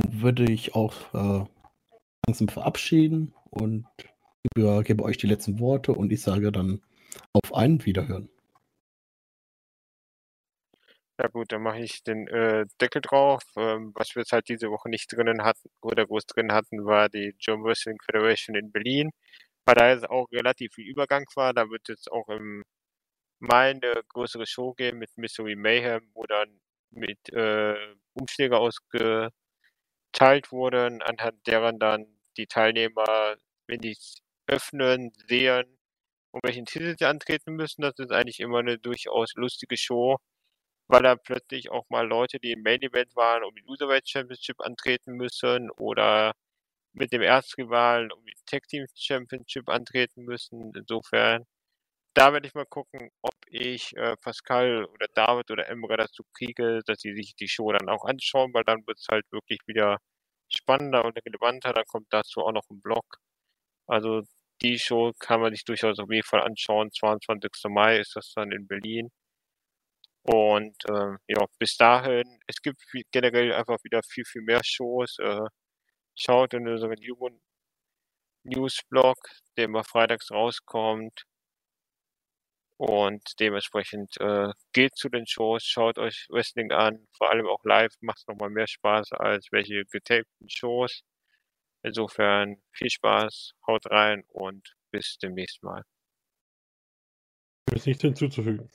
Würde ich auch äh, langsam verabschieden und übergebe euch die letzten Worte und ich sage dann auf ein Wiederhören. Ja gut, dann mache ich den äh, Deckel drauf. Ähm, was wir jetzt halt diese Woche nicht drinnen hatten oder groß drin hatten, war die German Wrestling Federation in Berlin. Weil da jetzt auch relativ viel Übergang war, da wird jetzt auch im Mai eine größere Show geben mit Mystery Mayhem, wo dann mit äh, Umschläge ausgeteilt wurden, anhand deren dann die Teilnehmer, wenn die es öffnen, sehen, um welchen Titel sie antreten müssen. Das ist eigentlich immer eine durchaus lustige Show, weil dann plötzlich auch mal Leute, die im Main Event waren, um die Userweight Championship antreten müssen oder mit dem Erzrivalen um die Tag Team Championship antreten müssen. Insofern, da werde ich mal gucken, ob ich äh, Pascal oder David oder Emre dazu kriege, dass sie sich die Show dann auch anschauen, weil dann wird es halt wirklich wieder spannender und relevanter. Dann kommt dazu auch noch ein Blog. Also die Show kann man sich durchaus auf jeden Fall anschauen. 22. Mai ist das dann in Berlin. Und äh, ja, bis dahin, es gibt generell einfach wieder viel, viel mehr Shows. Äh, schaut in unseren Human Newsblog, der immer freitags rauskommt. Und dementsprechend äh, geht zu den Shows, schaut euch Wrestling an, vor allem auch live, macht nochmal mehr Spaß als welche getapten Shows. Insofern viel Spaß, haut rein und bis demnächst mal. Ist nichts hinzuzufügen.